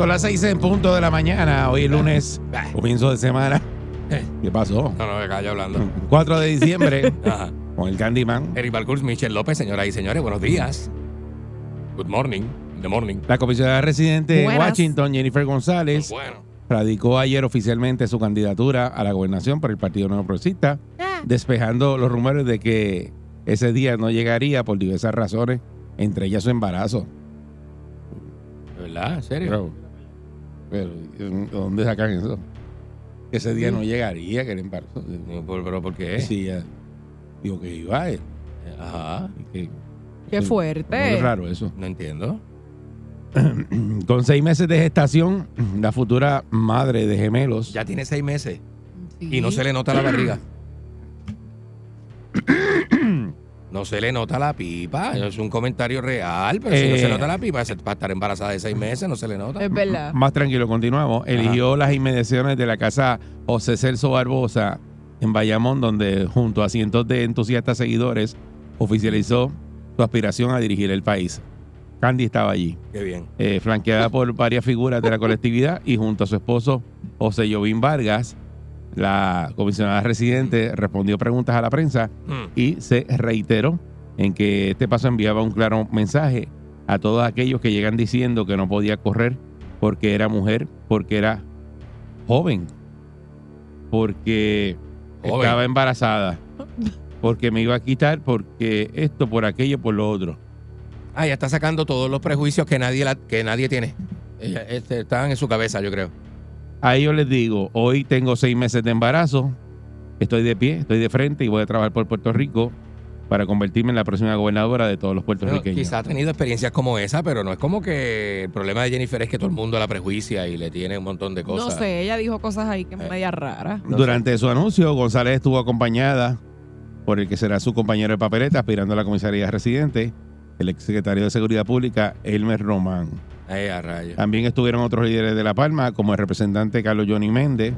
Son las seis en punto de la mañana. Hoy es lunes, comienzo de semana. ¿Qué pasó? No, no, me callo hablando. 4 de diciembre Ajá. con el Candyman. Eric Balcours, Michelle López, señoras y señores, buenos días. Good morning. The morning. La comisionada residente de Buenas. Washington, Jennifer González, Bueno. radicó ayer oficialmente su candidatura a la gobernación por el Partido Nuevo Progresista, Ah. despejando los rumores de que ese día no llegaría por diversas razones, entre ellas su embarazo. ¿De verdad? ¿En serio? Pero, pero, ¿de dónde sacan eso? Que ese día no llegaría, que el embarazo. No, ¿Pero, pero por qué? Sí, ya. digo que iba él. Ajá. Que- Qué fuerte. raro eso. No entiendo. Con seis meses de gestación, la futura madre de gemelos Ya tiene seis meses Sí. y no se le nota la barriga. No se le nota la pipa. Es un comentario real, pero si no Eh. se nota la pipa, se- para estar embarazada de seis meses no se le nota. Es verdad. Más tranquilo, continuamos. Eligió las inmediaciones de la casa José Celso Barbosa en Bayamón, donde junto a cientos de entusiastas seguidores oficializó su aspiración a dirigir el país. Candy estaba allí, Qué bien. eh, flanqueada por varias figuras de la colectividad y junto a su esposo José Jovín Vargas, la comisionada residente respondió preguntas a la prensa Mm. y se reiteró en que este paso enviaba un claro mensaje a todos aquellos que llegan diciendo que no podía correr porque era mujer, porque era joven, porque Joven. estaba embarazada, porque me iba a quitar, porque esto, por aquello, por lo otro. Ah, ya está sacando todos los prejuicios que nadie, la- que nadie tiene. Ella- este, estaban en su cabeza, yo creo. A ellos les digo, hoy tengo seis meses de embarazo, estoy de pie, estoy de frente y voy a trabajar por Puerto Rico para convertirme en la próxima gobernadora de todos los puertorriqueños. quizá ha tenido experiencias como esa, pero no es como que el problema de Jennifer es que todo el mundo la prejuicia y le tiene un montón de No cosas. sé, ella dijo cosas ahí que Eh. es media rara. Durante su anuncio, González estuvo acompañada por el que será su compañero de papeleta, aspirando a la comisaría residente, el exsecretario de Seguridad Pública, Elmer Román. También estuvieron otros líderes de La Palma, como el representante Carlos Johnny Méndez,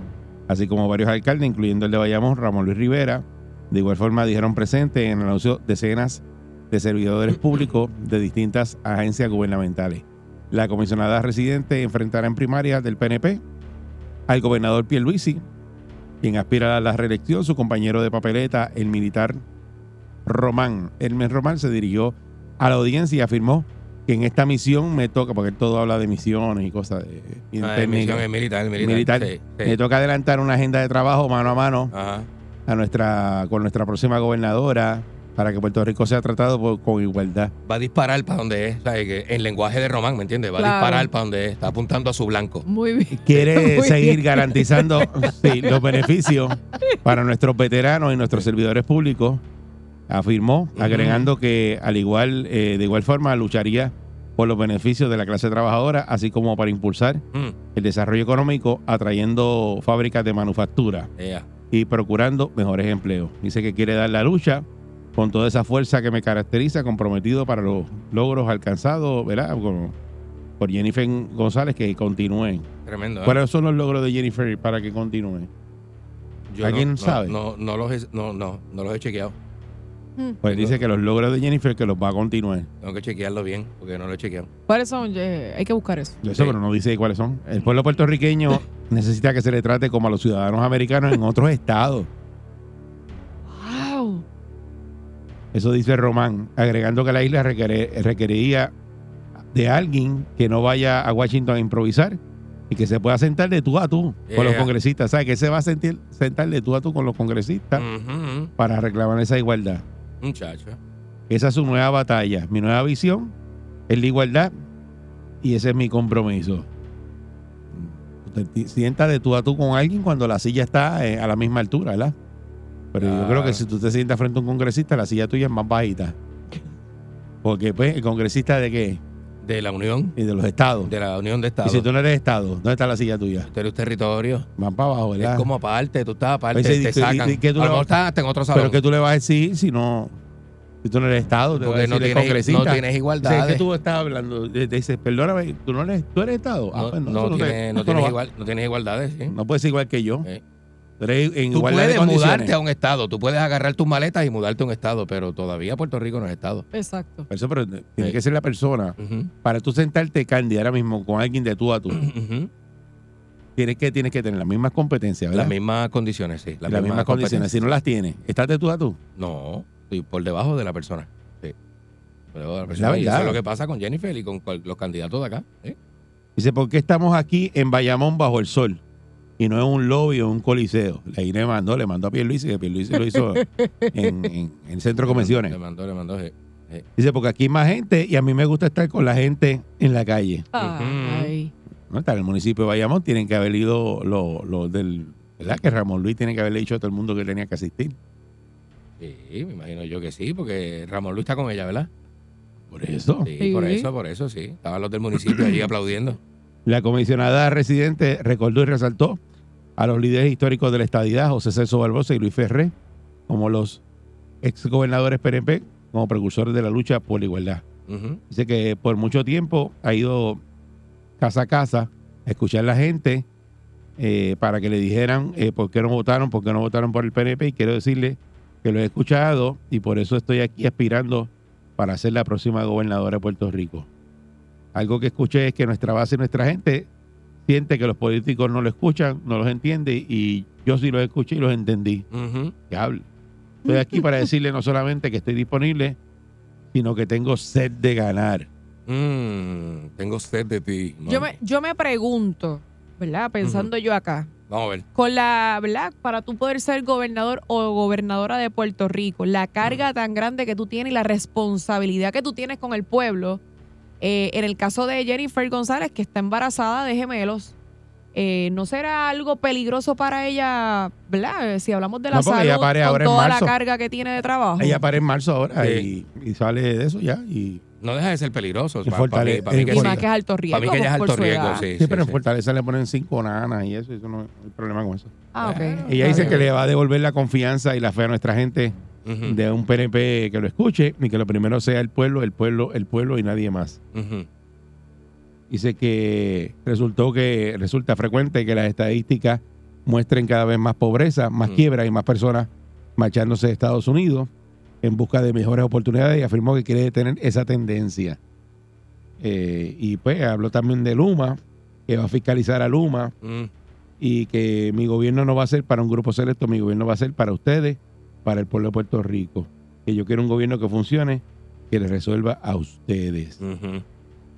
así como varios alcaldes, incluyendo el de Bayamón, Ramón Luis Rivera. De igual forma, dijeron presente en el anuncio decenas de servidores públicos de distintas agencias gubernamentales. La comisionada residente enfrentará en primaria del PNP al gobernador Pierluisi, quien aspira a la reelección, su compañero de papeleta, el militar Román. Elmer Román se dirigió a la audiencia y afirmó que en esta misión me toca, porque él todo habla de misiones y cosas de, Ah, misión, es militar, es militar. militar. Sí, sí. Me toca adelantar una agenda de trabajo mano a mano Ajá. a nuestra, con nuestra próxima gobernadora para que Puerto Rico sea tratado por- con igualdad. Va a disparar para donde es. ¿sabes? Que en lenguaje de Román, ¿me entiendes? Va Claro. a disparar para donde es. Está apuntando a su blanco. Muy bien. Quiere Muy seguir bien. garantizando sí, los beneficios para nuestros veteranos y nuestros servidores públicos, afirmó, agregando que al igual, eh, de igual forma lucharía por los beneficios de la clase trabajadora, así como para impulsar Mm, el desarrollo económico, atrayendo fábricas de manufactura. y procurando mejores empleos. Dice que quiere dar la lucha con toda esa fuerza que me caracteriza, comprometido para los logros alcanzados, ¿verdad? Con- por Jennifer González, que continúen. Tremendo. ¿eh? ¿Cuáles son los logros de Jennifer para que continúen? Yo ¿Alguien no, sabe? No, no, los he, no, no, no los he chequeado. Pues dice que los logros de Jennifer que los va a continuar. Tengo que chequearlo bien porque no lo he chequeado. ¿Cuáles son? Eh, Hay que buscar eso. Yo sé, Sí. pero no dice cuáles son. El pueblo puertorriqueño necesita que se le trate como a los ciudadanos americanos en otros estados. ¡Wow! Eso dice Román, agregando que la isla requiere- requeriría de alguien que no vaya a Washington a improvisar y que se pueda sentar de tú a tú con los Yeah. congresistas. ¿Sabes? Que se va a sentir, sentar de tú a tú con los congresistas Ujú, para reclamar esa igualdad. Muchacho. Esa es su nueva batalla. Mi nueva visión es la igualdad y ese es mi compromiso. te sientas de tú a tú con alguien cuando la silla está eh, a la misma altura, ¿verdad? Pero yo creo que si tú te sientas frente a un congresista, la silla tuya es más bajita. Porque, pues, el congresista de qué? De la Unión, Y de los estados. de la Unión de y Estados. si tú no eres estado, ¿dónde está la silla tuya? Tú eres territorio. Más para abajo, ¿verdad? Es como aparte, tú estás aparte, ¿y te qué- y- sacan. y qué tú a lo mejor hasta en otro salón. Pero que tú le vas a decir si no. Si tú no eres Estado, te a Porque no tienes, no tienes igualdad. ¿Qué tú estás hablando? Te te dice, perdóname, ¿tú no eres, tú eres Estado? Ah, no, pues no te- tienes, no tienes igual, no tienes igualdades. ¿sí? No puedes ser igual que yo. Eh. En Tú de puedes mudarte a un estado, tú puedes agarrar tus maletas y mudarte a un estado, pero todavía Puerto Rico no es estado. Exacto. Por eso, pero tiene Sí. que ser la persona. Para tú sentarte candy ahora mismo con alguien de tú a tú, tienes que, tienes que tener las mismas competencias, ¿verdad? Las mismas condiciones, sí. las mismas, condiciones. Si no las tienes, estás de tú a tú. No, estoy por debajo de la persona. Sí. Por debajo de la persona. la Y eso verdad. es lo que pasa con Jennifer y con los candidatos de acá. ¿eh? Dice, ¿por qué estamos aquí en Bayamón bajo el sol? Y no en un lobby o un coliseo. Ahí le mandó, le mandó a Pierluisi, que Pierluisi lo hizo en, en- en el centro de convenciones. Le mandó, le mandó. sí. Dice, porque aquí hay más gente y a mí me gusta estar con la gente en la calle. Ay. ¿no? Está en el municipio de Bayamón, tienen que haber ido los los del... ¿Verdad? Que Ramón Luis tiene que haberle dicho a todo el mundo que tenía que asistir. Sí, me imagino yo que sí, porque Ramón Luis está con ella, ¿verdad? Por eso. Sí, Sí. por eso, por eso, sí. Estaban los del municipio allí aplaudiendo. La comisionada residente recordó y resaltó a los líderes históricos de la estadidad, José Celso Barbosa y Luis Ferré, como los ex gobernadores PNP, como precursores de la lucha por la igualdad. Dice que por mucho tiempo ha ido casa a casa a escuchar a la gente eh, para que le dijeran eh, por qué no votaron, por qué no votaron por el PNP. Y quiero decirle que lo he escuchado y por eso estoy aquí aspirando para ser la próxima gobernadora de Puerto Rico. Algo que escuché es que nuestra base y nuestra gente siente que los políticos no lo escuchan, no los entiende y yo sí los escuché y los entendí. Ujú. Que hable. Estoy aquí para decirle no solamente que estoy disponible, sino que tengo sed de ganar. Mm, tengo sed de ti. Yo me, yo me pregunto, ¿verdad? Pensando yo acá, Vamos a ver. con la, ¿verdad? Para tú poder ser gobernador o gobernadora de Puerto Rico, la carga tan grande que tú tienes y la responsabilidad que tú tienes con el pueblo. Eh, en el caso de Jennifer González, que está embarazada de gemelos, eh, ¿no será algo peligroso para ella, ¿verdad? Eh, Si hablamos de la No, ella salud, con ahora en toda la carga que tiene de trabajo. Ella para en marzo ahora Sí. y, y sale de eso ya. Y, No deja de ser peligroso. Y Pa- pa fortale- mí- pa mí que eh, y más que es alto riesgo. Para mí que ya es alto riesgo, sí. sí, pero en. Fortaleza le ponen cinco nanas y eso, eso no hay problema con eso. Ah, ok. Ella dice Ok. que le va a devolver la confianza y la fe a nuestra gente De un PNP que lo escuche y que lo primero sea el pueblo, el pueblo, el pueblo y nadie más. Dice que resultó que resulta frecuente que las estadísticas muestren cada vez más pobreza, más quiebra y más personas marchándose de Estados Unidos en busca de mejores oportunidades y afirmó que quiere detener esa tendencia. Eh, y pues habló también de Luma, que va a fiscalizar a Luma Mm. y que mi gobierno no va a ser para un grupo selecto, mi gobierno va a ser para ustedes, para el pueblo de Puerto Rico. Que yo quiero un gobierno que funcione, que les resuelva a ustedes.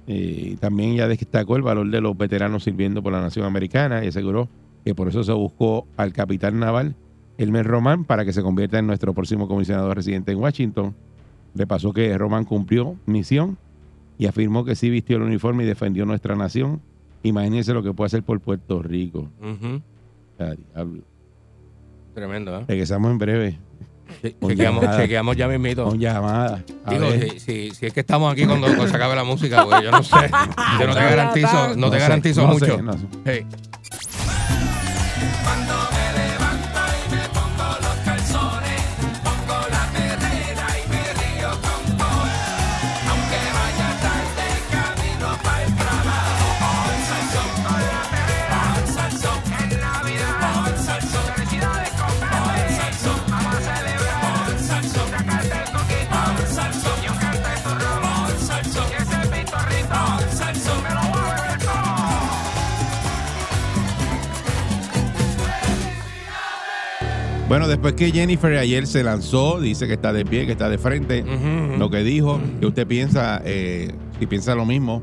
Eh, también ya destacó el valor de los veteranos sirviendo por la nación americana y aseguró que por eso se buscó al capitán naval Elmer Román para que se convierta en nuestro próximo comisionado residente en Washington. Le pasó que Román cumplió misión y afirmó que sí vistió el uniforme y defendió nuestra nación. Imagínense lo que puede hacer por Puerto Rico. Tremendo, ¿eh? Regresamos en breve Con Chequeamos, llamada. chequeamos ya mismito. con llamadas. A Digo, si, si, si es que estamos aquí cuando, cuando se acabe la música, porque yo no sé. Yo no te garantizo, no te sé, garantizo no mucho. sé, no sé. Hey. Bueno, después que Jennifer ayer se lanzó, dice que está de pie, que está de frente, lo que dijo, que usted piensa, eh, si piensa lo mismo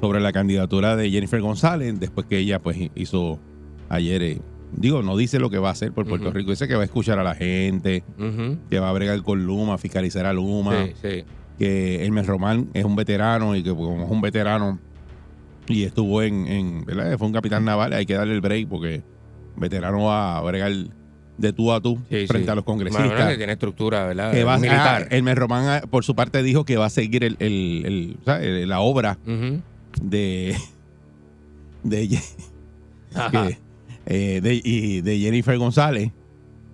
sobre la candidatura de Jennifer González, después que ella pues hizo ayer, eh, digo, no dice lo que va a hacer por Puerto. Rico, dice que va a escuchar a la gente, que va a bregar con Luma, fiscalizar a Luma, Sí, sí. que Hermes Román es un veterano y que como es un veterano, Y estuvo en, en ¿verdad? Fue un capitán naval, hay que darle el break porque veterano va a bregar de tú a tú Sí, frente sí. a los Bueno, congresistas. que tiene estructura, ¿verdad? que va a Militar. ah, Elmer Román, ah, por su parte, dijo que va a seguir el, el- el- la obra de de, que, eh, de, y de Jennifer González,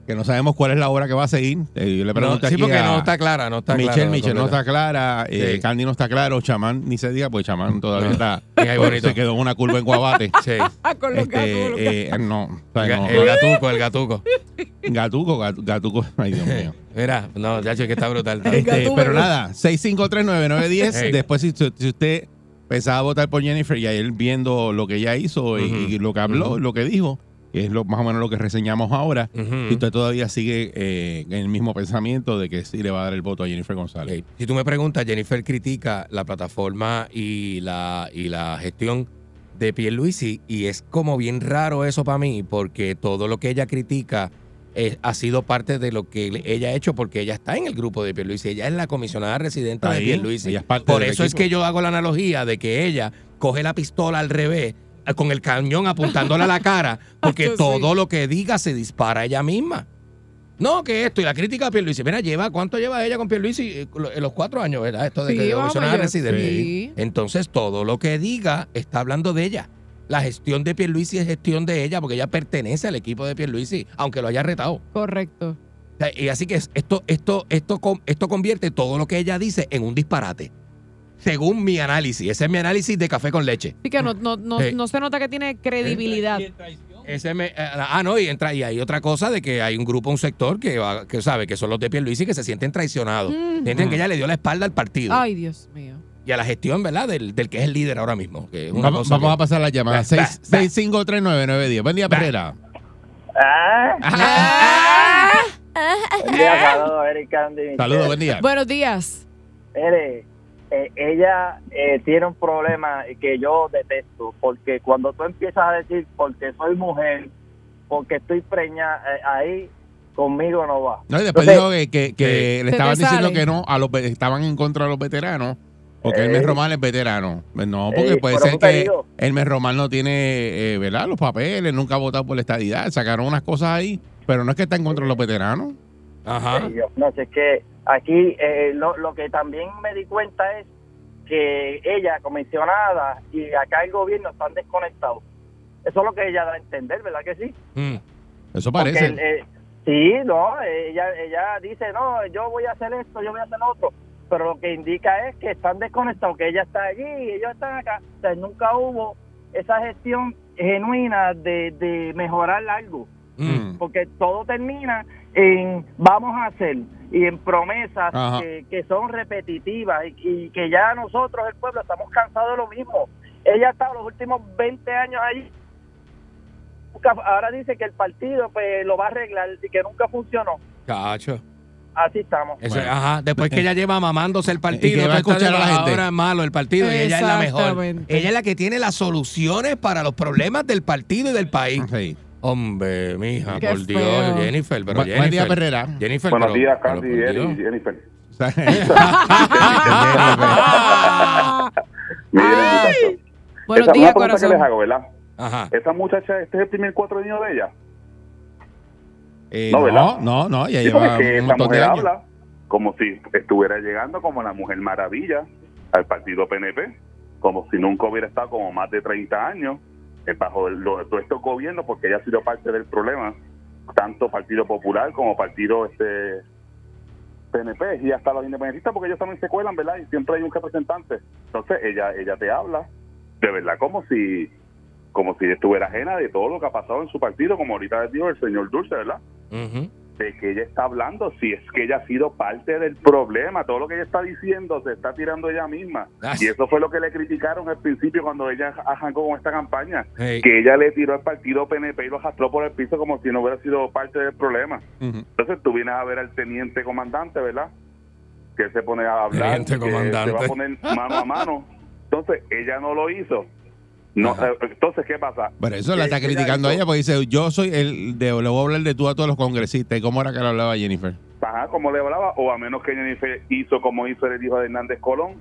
que no sabemos cuál es la obra que va a seguir. Eh, yo le No, pregunté sí, aquí porque a no está clara, no está Michelle, clara. Michelle no está clara, eh, Sí. Candy no está claro, Chamán ni se diga, pues Chamán todavía No. está, ahí bonito. se quedó en una curva en Guabate. Sí. Ah, con los este, eh, no, o sea, no, El gatuco, el gatuco. Gatuco, gatu- Gatuco, ay Dios mío. Mira, no, ya que está brutal. Este, pero ¿no? nada, 6539910. Hey. Después, si, si usted pensaba votar por Jennifer y ayer viendo lo que ella hizo y, lo que habló, lo que dijo, es lo, más o menos lo que reseñamos ahora, si usted todavía sigue eh, en el mismo pensamiento de que sí le va a dar el voto a Jennifer González. Si tú me preguntas, Jennifer critica la plataforma y la, y la gestión de Pierluisi y es como bien raro eso para mí porque todo lo que ella critica eh, ha sido parte de lo que ella ha hecho porque ella está en el grupo de Pierluisi. Ella es la comisionada residente de Pierluisi. ella es parte Por eso es que yo hago la analogía de que ella coge la pistola al revés con el cañón apuntándole a la cara porque todo lo que diga se dispara ella misma. No, que esto y la crítica a Pierluisi. Mira, lleva, ¿cuánto lleva ella con Pierluisi? Eh, lo- En los cuatro años, ¿verdad? Esto de Sí, que allá. residente. Sí. Entonces, todo lo que diga está hablando de ella. La gestión de Pierluisi es gestión de ella porque ella pertenece al equipo de Pierluisi, aunque lo haya retado. Correcto. Y así que es- esto, esto, esto, esto convierte todo lo que ella dice en un disparate. Según mi análisis. Ese es mi análisis de café con leche. Así que no, no, no, Sí. no se nota que tiene credibilidad. Ese me- eh, ah, no, y entra y hay otra cosa de que hay un grupo, un sector que, va- que sabe que son los de Pierluisi que se sienten traicionados. Mm. Sienten que ella le dio la espalda al partido Ay, Dios mío. y a la gestión, ¿verdad? Del, del que es el líder ahora mismo. Que es una Vamos, cosa vamos que- a pasar la llamada. Va, va, va. 6539910. Buen día. Pereira. Ah, buen día, saludos, Eric Candy. Saludos, buen día. Buenos días. Eh, ella eh, tiene un problema que yo detesto, porque cuando tú empiezas a decir, porque soy mujer, porque estoy preñada, eh, ahí conmigo no va. No, y después Entonces, dijo que, que- que Se le estaban diciendo sale. que no, a los estaban en contra de los veteranos, porque Eh. Elmer Román es veterano. Pues No, porque Eh, puede ser que. Elmer Román no tiene, eh, ¿verdad? Los papeles, nunca ha votado por la estadidad, sacaron unas cosas ahí, pero no es que está en contra de los veteranos. Ajá. eh, yo- no sé, es que aquí eh, lo, lo que también me di cuenta es que ella, comisionada, y acá el gobierno están desconectados. Eso es lo que ella da a entender, ¿verdad que sí? Mm. Eso parece. el- eh, sí, no, ella, ella dice, no, yo voy a hacer esto, yo voy a hacer lo otro, pero lo que indica es que están desconectados, que ella está allí y ellos están acá. O sea, nunca hubo esa gestión genuina de, de mejorar algo, Mm. porque todo termina en vamos a hacer y en promesas que, que son repetitivas y, y que ya nosotros, el pueblo, estamos cansados de lo mismo. Ella ha estado los últimos 20 años allí nunca- ahora dice que el partido pues lo va a arreglar y que nunca funcionó. Cacho. Así estamos. Eso, Bueno. Ajá, después que ella lleva mamándose el Y partido, que va a escuchar a la gente. ahora es malo el partido y ella es la mejor. Ella es la que tiene las soluciones para los problemas del partido y del país. Sí. Hombre, mija, Qué por Dios, feo. Jennifer, pero Bu- Jennifer. Buen día, Perrera. Jennifer, Buenos pero- días, Candy, por Eric Dios. y Jennifer. Miren. Buenos Esa- días, pregunta que les corazón. hago, ¿verdad? Ajá. Esa muchacha, este es el primer cuatro niños de ella. eh, No, no, ¿verdad? no, no, ya Sí, lleva un esa montón de mujer años. habla como si estuviera llegando como la mujer maravilla al partido PNP, como si nunca hubiera estado como más de 30 años bajo el- lo- todos estos gobiernos, porque ella ha sido parte del problema, tanto Partido Popular como Partido este PNP y hasta los independentistas, porque ellos también se cuelan, ¿verdad? Y siempre hay un representante. Entonces ella ella te habla de verdad como si como si estuviera ajena de todo lo que ha pasado en su partido, como ahorita dijo el señor Dulce, ¿verdad? Ujú. De que ella está hablando, si es que ella ha sido parte del problema, todo lo que ella está diciendo se está tirando ella misma. Ah, Y eso fue lo que le criticaron al principio cuando ella arrancó con esta campaña, Hey. que ella le tiró al partido PNP y lo arrastró por el piso como si no hubiera sido parte del problema. Entonces tú vienes a ver al teniente comandante, ¿verdad? Que él se pone a hablar, Teniente que comandante. se va a poner mano a mano. Entonces ella no lo hizo. No, Ajá. eh, entonces, ¿qué pasa? Pero eso la está Ella criticando a hizo- ella porque dice, yo soy el, de, le voy a hablar de tú a todos los congresistas. ¿Y cómo era que le hablaba Jennifer? Ajá, como le hablaba, o a menos que Jennifer hizo como hizo el hijo de Hernández Colón,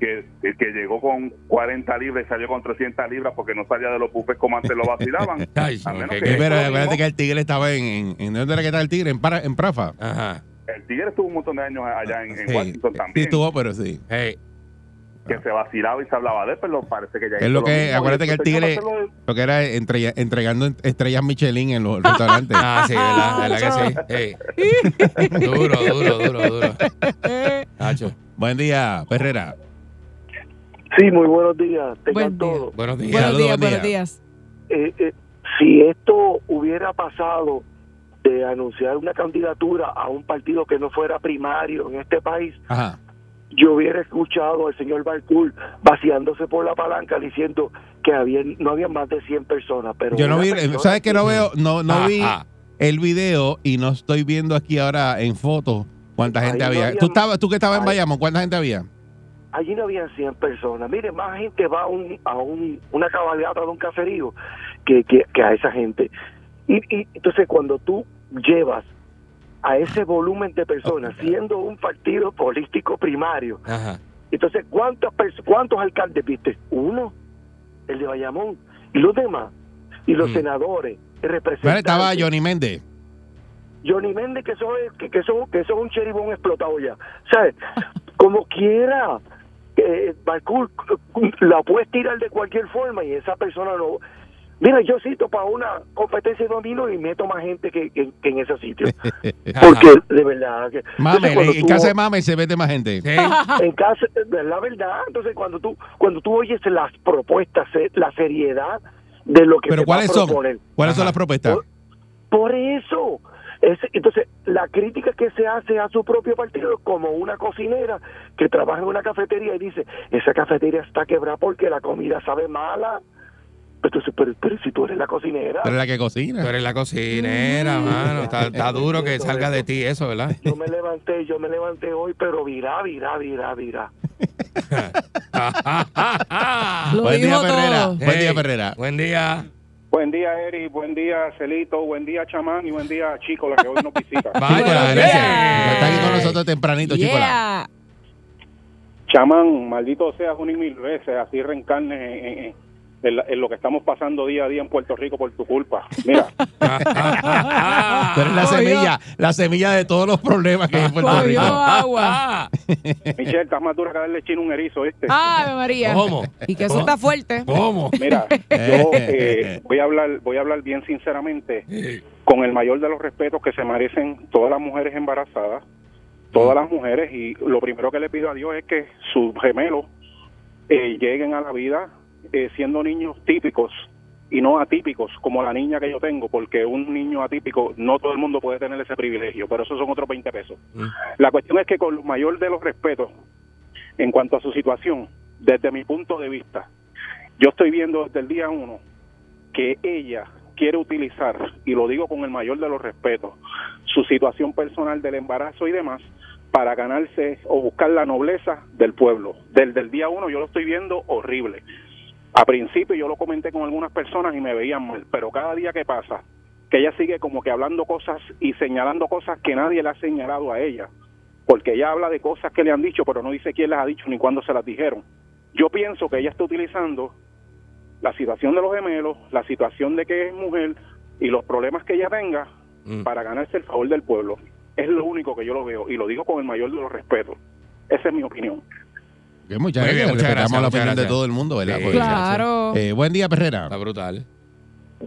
que, que llegó con 40 libras y salió con 300 libras porque no salía de los bufes como antes lo vacilaban. Ay, A menos qué- que- Sí, pero eso acuérdate mismo. que el tigre estaba en, en, en ¿dónde era que estaba el tigre? En, Para- en Prafa. Ajá. El Tigre estuvo un montón de años allá en, en Sí, Washington sí también, estuvo, pero sí. Hey, que se vacilaba y se hablaba de él, pero parece que ya Es lo que- y acuérdate que el Tigre- Lo que era entre- entregando estrellas Michelin en los restaurantes. Ah, sí, ¿verdad? ¿Verdad que sí? Hey. Duro, duro, duro, duro. Nacho, Buen día, Perrera. Sí, muy buenos días. Tengan Buen día. todos. buenos días. Buenos Saludos, días, buen buenos día. días. Eh, eh, si esto hubiera pasado de anunciar una candidatura a un partido que no fuera primario en este país, Ajá. Yo hubiera escuchado al señor Barcool vaciándose por la palanca diciendo que había, no había más de 100 personas. Pero Yo no vi, persona ¿sabes que no veo? No, no Ah, vi ah. el video y no estoy viendo aquí ahora en fotos cuánta Ahí gente no había. había- ¿Tú, estabas, tú que estabas en Bayamón, ¿cuánta gente había? Allí no habían 100 personas. Mire, más gente va a, un, a un, una cabalgata de un caserío que, que, que a esa gente. Y, y entonces cuando tú llevas a ese volumen de personas, siendo un partido político primario, Ajá. entonces ¿cuántas pers- ¿cuántos alcaldes viste? Uno, el de Bayamón, y los demás, y los Mm. senadores, representantes. estaba Johnny Méndez. Johnny Méndez, que eso es, que, que eso, que eso es un cheribón explotado ya. ¿Sabes? Como quiera, eh, Barcool la puedes tirar de cualquier forma y esa persona no. Mira, yo cito para una competencia de domino y meto más gente que, que- que en ese sitio. Porque de verdad que. Mame, Entonces, en tú- casa de Mame se vete más gente. Sí. en casa, es la verdad, entonces cuando tú cuando tú oyes las propuestas, eh, la seriedad de lo que Pero se va a ¿cuáles son? proponer, ¿Cuáles son las propuestas? Por- Por eso. Es, entonces, la crítica que se hace a su propio partido es como una cocinera que trabaja en una cafetería y dice, esa cafetería está quebrada porque la comida sabe mala. Entonces, pero, pero si tú eres la cocinera, Tú eres la que Tú cocina. eres la cocinera, mano. Está, está duro que salga de ti eso, ¿verdad? yo me levanté, yo me levanté hoy, pero virá, virá, virá, virá. Buen día, Perrera. Buen día, Perrera. Buen día. Buen día, Eri. Buen día, Celito. Buen día, Chamán. Y buen día, Chico, la que hoy nos visita. Vaya, gracias. Está aquí con nosotros tempranito, chico. Yeah. Chamán, maldito seas un y mil veces. Así reencarnes en, en- en la- en lo que estamos pasando día a día en Puerto Rico por tu culpa. Mira, Tú eres la semilla, la semilla de todos los problemas que hay en Puerto Cogió Rico. agua. Michelle, estás más dura que darle chino un erizo, ¿viste? Ave María. ¿Cómo? Y que eso está fuerte. ¿Cómo? Mira, yo eh, voy a hablar, voy a hablar bien sinceramente, con el mayor de los respetos que se merecen todas las mujeres embarazadas, todas las mujeres, y lo primero que le pido a Dios es que sus gemelos eh, lleguen a la vida eh, siendo niños típicos y no atípicos como la niña que yo tengo, porque un niño atípico no todo el mundo puede tener ese privilegio, pero esos son otros 20 pesos. Mm. La cuestión es que con el mayor de los respetos, en cuanto a su situación, desde mi punto de vista, yo estoy viendo desde el día uno que ella quiere utilizar, y lo digo con el mayor de los respetos, su situación personal del embarazo y demás para ganarse o buscar la nobleza del pueblo. Desde el día uno yo lo estoy viendo horrible. A principio yo lo comenté con algunas personas y me veían mal, pero cada día que pasa, que ella sigue como que hablando cosas y señalando cosas que nadie le ha señalado a ella, porque ella habla de cosas que le han dicho, pero no dice quién las ha dicho ni cuándo se las dijeron. Yo pienso que ella está utilizando la situación de los gemelos, la situación de que es mujer y los problemas que ella tenga Mm. para ganarse el favor del pueblo. Es lo único que yo lo veo y lo digo con el mayor de los respetos. Esa es mi opinión. Que muchas Muy bien, gracias. muchas Respetamos gracias, la muchas opinión de gracias. todo el mundo, ¿verdad? Sí. Porque- Claro. Eh, buen día, Perrera. Está brutal.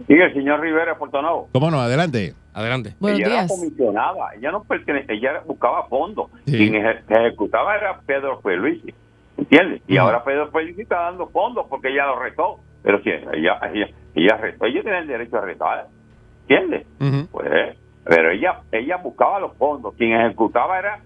Sí, el señor Rivera Portonado. ¿Cómo no? Adelante. Adelante. Buenos ella era días. comisionada, ella no pertene- ella buscaba fondos. Sí. Quien eje- ejecutaba era Pedro Pierluisi, ¿entiendes? Y Ujú. ahora Pedro Pierluisi está dando fondos porque ella lo retó. Pero si ella, ella, ella retó, ella tiene el derecho a retar, ¿entiendes? Ujú. Pues, pero ella, ella buscaba los fondos. Quien ejecutaba era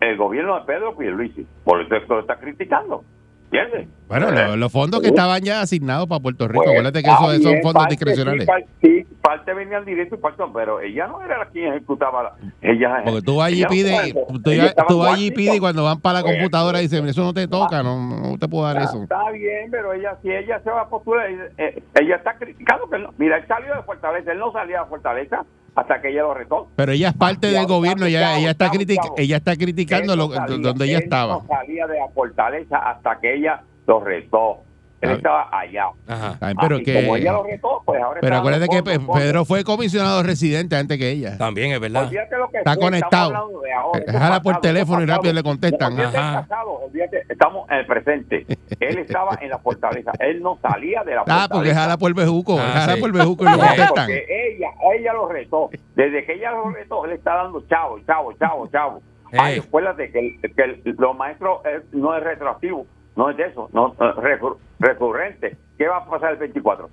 el gobierno de Pedro Pierluisi. Por eso es que lo está criticando, ¿entiendes? Bueno, Pues, lo- los fondos que estaban ya asignados para Puerto Rico, Pues, acuérdate que esos son fondos parte discrecionales. Sí, parte, venía al directo y parte no, pero ella no era la quien ejecutaba. la- ella, Porque tú vas allí ella no pides, tú, ella tú allí pides y cuando van para la Pues, computadora dicen, eso no te toca, no, no te puedo dar Está, eso. está bien, pero ella, si ella se va a postular, eh, ella está criticando que no. Mira, él salió de Fortaleza, él no salía de Fortaleza. Hasta que ella lo retó. Pero ella es parte del gobierno, ella, está chavo, critic- chavo. ella está criticando lo, salía, donde ella estaba. no salía de la fortaleza hasta que ella lo retó. Él Ah. estaba allá. Ajá. Ay, pero Ah, y que como ella lo retó, pues ahora pero acuérdate que Pe-. Pedro fue comisionado residente antes que ella. También es verdad. Olvídate lo que Está fue, conectado. eso Déjala por teléfono y rápido le contestan. Olvídate Ajá. del pasado, olvídate, estamos en el presente. Él estaba en la fortaleza. Él no salía de la Ah, fortaleza. porque jala por bejuco, Ah, jala sí. por bejuco y lo No, contestan. porque ella, ella lo retó. Desde que ella lo retó, él está dando chavo, chavo, chavo, chavo. Ay, acuérdate que, el- que el- los maestros eh, no es retroactivo, no es de eso, no eh, recurrente. ¿Qué va a pasar el 24?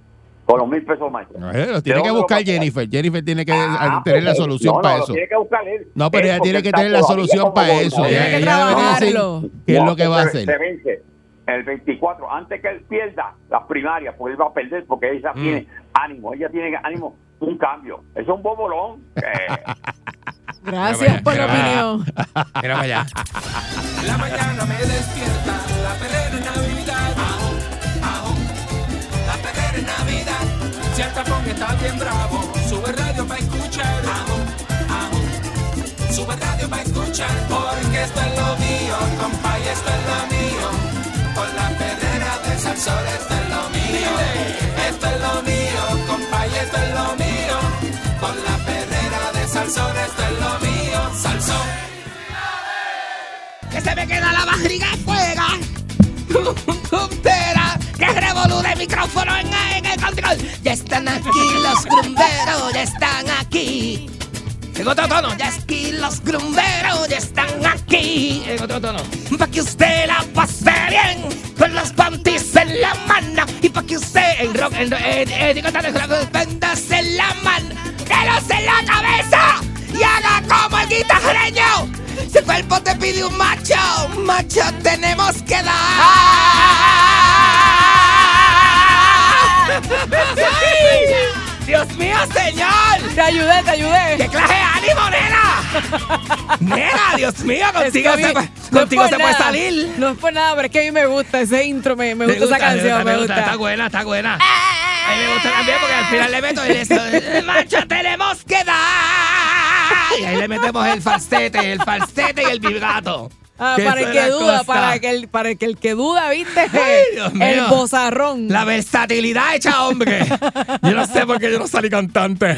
Con los mil pesos. No, eh, tiene ¿De que buscar? Jennifer. Jennifer tiene que Ah, tener la solución no, para no, eso. tiene que buscar él. No, pero ella tiene que tener la solución para eso. Ella, que ella debería decir qué es lo que va a hacer. Se vence el 24, antes que él pierda las primarias, porque él va a perder, porque ella Mm. tiene ánimo, ella tiene ánimo, un cambio. Eso es un bobolón. eh, Gracias por la opinión. Mira para allá. La mañana me despierta, la perrera Si el tapón está bien bravo, sube radio para escuchar. Ajo, ajo, sube radio para escuchar. Porque esto es lo mío, compa, y esto es lo mío. Con la perrera de Salsón, esto es lo mío. Esto es lo mío, compa, y esto es lo mío. Con la perrera de Salsón, esto es lo mío. Salsón. que se me queda la barriga fuera. Revolú de micrófono en, el control. Ya están aquí los grumberos, ya están aquí. En otro tono, ya aquí los grumberos, ya están aquí. En otro tono. Pa' que usted la pase bien con los panties en la mano y pa' que usted en rock, en, en, en, vendas en la mano, pelos en la cabeza y haga como el guitarreño. Si el cuerpo te pide un macho, macho tenemos que dar. ¡Ay! Dios mío, señor. Te ayudé, te ayudé. ¡Qué clase de ánimo, nena! Nena, Dios mío, Es que contigo, mí- se, contigo puede salir. No es por nada, pero es que a mí me gusta ese intro, me, me gusta, esa canción, me gusta. Está buena, está buena. A mí me gusta también porque al final le meto el el Macho, tenemos que dar. Y ahí le metemos el falsete, el falsete y el vibrato. Ah, para el que duda, cosa. para, que el, para el que el que duda, ¿viste? Ay, Dios el mío. bozarrón. La versatilidad hecha hombre. Yo no sé por qué yo no salí cantante.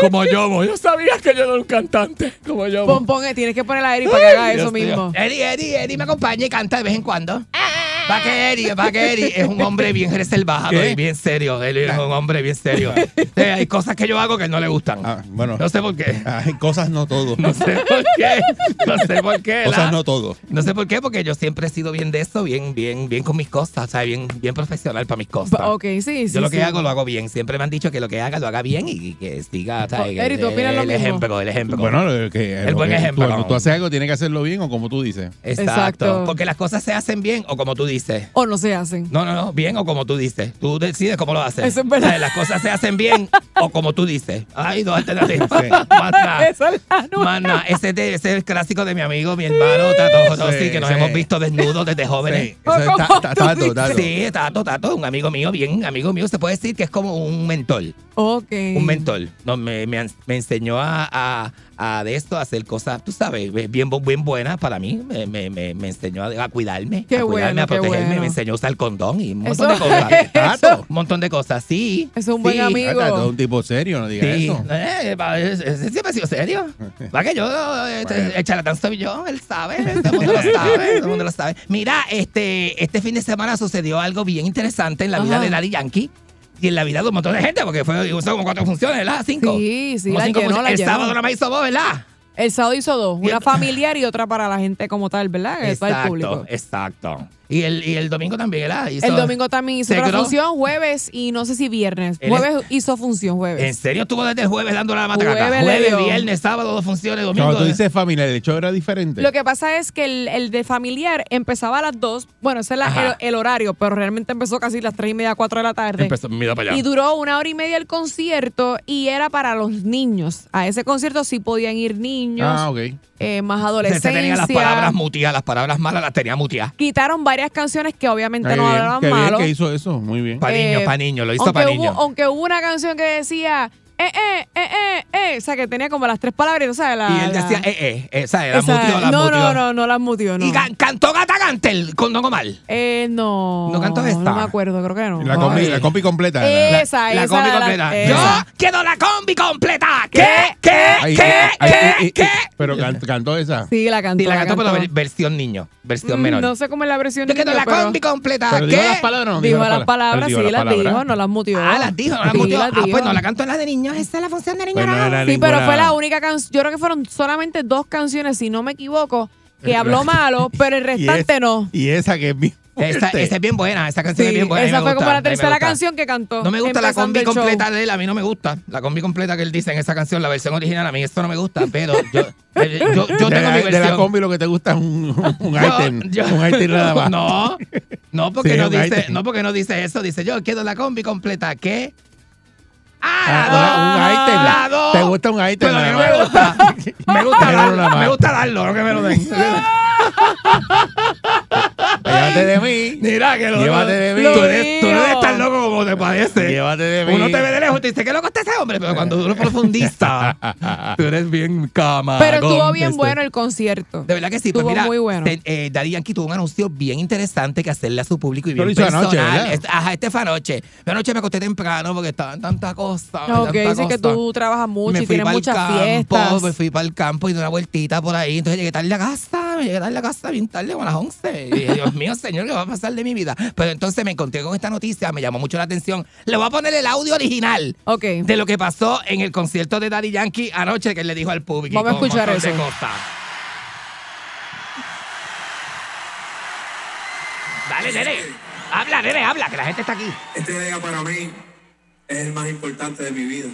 Como yo, yo sabía que yo no era un cantante. Como yo. Pon, pon, eh, tienes que poner a Eri para que haga eso mismo. Eddie, Eddie, Eddie me acompaña y canta de vez en cuando. Para que Eddie es un hombre bien reservado ¿Qué? y bien serio. Él es un hombre bien serio. Eh, hay cosas que yo hago que no le gustan. Ah, bueno, No sé por qué. hay cosas no todo. No sé por qué. No sé por qué. Cosas ¿la? no todo. No sé por qué, porque yo siempre he sido bien de eso, bien, bien, bien con mis cosas, o sea, bien, bien profesional para mis cosas. Ok, sí, sí. Yo lo que sí. hago lo hago bien. Siempre me han dicho que lo que haga lo haga bien y que siga. o sea, Oh, que- Eri, ¿tú opinas lo el mismo? ejemplo, el ejemplo. Bueno, lo que, El buen ejemplo. Cuando tú haces algo, tienes que hacerlo bien o como tú dices. Exacto. Exacto. Porque las cosas se hacen bien o como tú dices. O no se hacen. No, no, no, bien o como tú dices. Tú decides cómo lo haces. Eso es verdad. O sea, Las cosas se hacen bien o como tú dices. Hay dos alternativas. Nada. Ese, es de- ese es el clásico de mi amigo, mi hermano, Tato José, Sí, que nos sí. hemos visto desnudos desde jóvenes. Sí, es ta- ta- ¿Cómo tato, tato. Sí, Tato, Tato, un amigo mío, bien amigo mío. Se puede decir que es como un mentor. Ok. Un mentor. No, me, me, me enseñó a, a, a de esto, a hacer cosas, tú sabes, bien, bien buenas para mí. Me, me, me, me enseñó a, a cuidarme. Qué a cuidarme, bueno, a protegerme. bueno. Me enseñó a usar condón y un Eso- montón de cosas. eso. Un montón de cosas, sí. Es un buen sí. amigo. Trata de un tipo serio, no digas Sí, eso. eh, es- es- siempre ha sido serio. Va que yo, este, Bueno. el charlatán soy yo, él sabe, todo el mundo lo sabe, todo el mundo lo sabe. Mira, este, este fin de semana sucedió algo bien interesante en la vida Ajá. de Daddy Yankee y en la vida de un montón de gente, porque fue, hizo como cuatro funciones, ¿verdad? Cinco. Sí, sí, la cinco llenó, funciones. la El llenó. sábado nada más hizo dos, ¿verdad? El sábado hizo dos, una familiar y otra para la gente como tal, ¿verdad? Para el Exacto, público. exacto. Y el, y el domingo también, ¿verdad? Hizo- El domingo también hizo Se otra función, jueves y no sé si viernes. Jueves hizo función, ¿En jueves. serio estuvo desde el jueves dándole a la matraca? Jueves viernes, sábado, dos funciones, domingo. Cuando tú dices familiar, el show era diferente. Lo que pasa es que el, el de familiar empezaba a las dos, bueno, ese es la- el, el horario, pero realmente empezó casi las tres y media, cuatro de la tarde. Empezó, mira para allá. Y duró una hora y media el concierto y era para los niños. A ese concierto sí podían ir niños, ah, ok. eh, más Se adolescencia. tenía las palabras muteadas, las palabras malas las tenía muteadas. Quitaron varias canciones que obviamente Qué no bien, hablaban qué bien malo. que hizo eso, muy bien. Para Eh, niños, para niños, lo hizo aunque para hubo, niños. aunque hubo una canción que decía, eh, eh, eh, eh. O sea, que tenía como las tres palabras, ¿sabes? La, Y él la- decía, eh, eh, eh, ¿sabes? Las esa- mutió, las no, no, no, no las mutió, no. Y can- cantó Gata Gantel con Don Omar. Eh, no. ¿No cantó esta? No me acuerdo, creo que no. La combi, la combi completa. Esa, La esa. combi la- completa. esa. Yo quiero la combi completa. ¿Qué? ¿Qué? ¿Qué? ¿Qué? ¿Qué? Pero can- cantó esa. Sí, la cantó. Sí, la cantó, pero cantó. ver- versión niño, versión Mm, menor. No sé cómo es la versión Yo quiero niño, la combi completa. Dijo las palabras no Dijo las palabras, sí, las dijo, no las mutió. Ah, las dijo, no las mutió. las Ah, pues dijo. no la canto en la de niños. Esa es la función de niños. Sí, pero fue la única canción. Yo creo que fueron solamente dos canciones, si no me equivoco, que habló malo, pero el Y restante es- no. Y esa que es bien Esa, fuerte. esa es bien buena, esa canción Sí, es bien buena. esa fue gusta, como la tercera canción que cantó. No me gusta la combi completa de él, a mí no me gusta. La combi completa que él dice en esa canción, la versión original, a mí esto no me gusta, pero yo, eh, yo, yo de, tengo la, mi de la versión. combi lo que te gusta es un, un Yo- item. yo- un item nada más. No, no porque Sí, no dice, item. no porque no dice eso, dice yo quiero la combi completa, ¿qué? Ah, Ah, la dos. un item. Te gusta un item. Pero a mí me gusta. Me gusta darlo, me gusta darlo, no que me lo den. Llévate de mí. Mira que lo Llévate de mí. Tú eres, tú no eres Lo tan loco como te parece. Llévate de mí. Uno te ve de lejos y te dice, ¿qué loco está ese hombre? Pero cuando uno profundiza, tú eres bien cama. Pero estuvo bien bueno el concierto. De verdad que sí, pues Estuvo mira, muy bueno. te- eh, Daddy Yankee tuvo un anuncio bien interesante que hacerle a su público y Lo bien hizo anoche, personal. ¿verdad? Es- Ajá, este fue anoche. Anoche me acosté temprano porque estaba en tanta cosa. Ok, tanta dice que tú trabajas mucho me y fui tienes para muchas el campo, fiestas. me fui para el campo y di una vueltita por ahí. Entonces llegué tarde a casa, me llegué tarde a casa bien tarde, como a las 11. Y dije, Dios mío, señor, ¿qué va a pasar de mi vida? Pero entonces me encontré con esta noticia, me llamó mucho la atención. Le voy a poner el audio original Ok. de lo que pasó en el concierto de Daddy Yankee anoche que él le dijo al público. Vamos a escuchar eso. Dale, nene. Habla, nene, habla, que la gente está aquí. Este día para mí es el más importante de mi vida.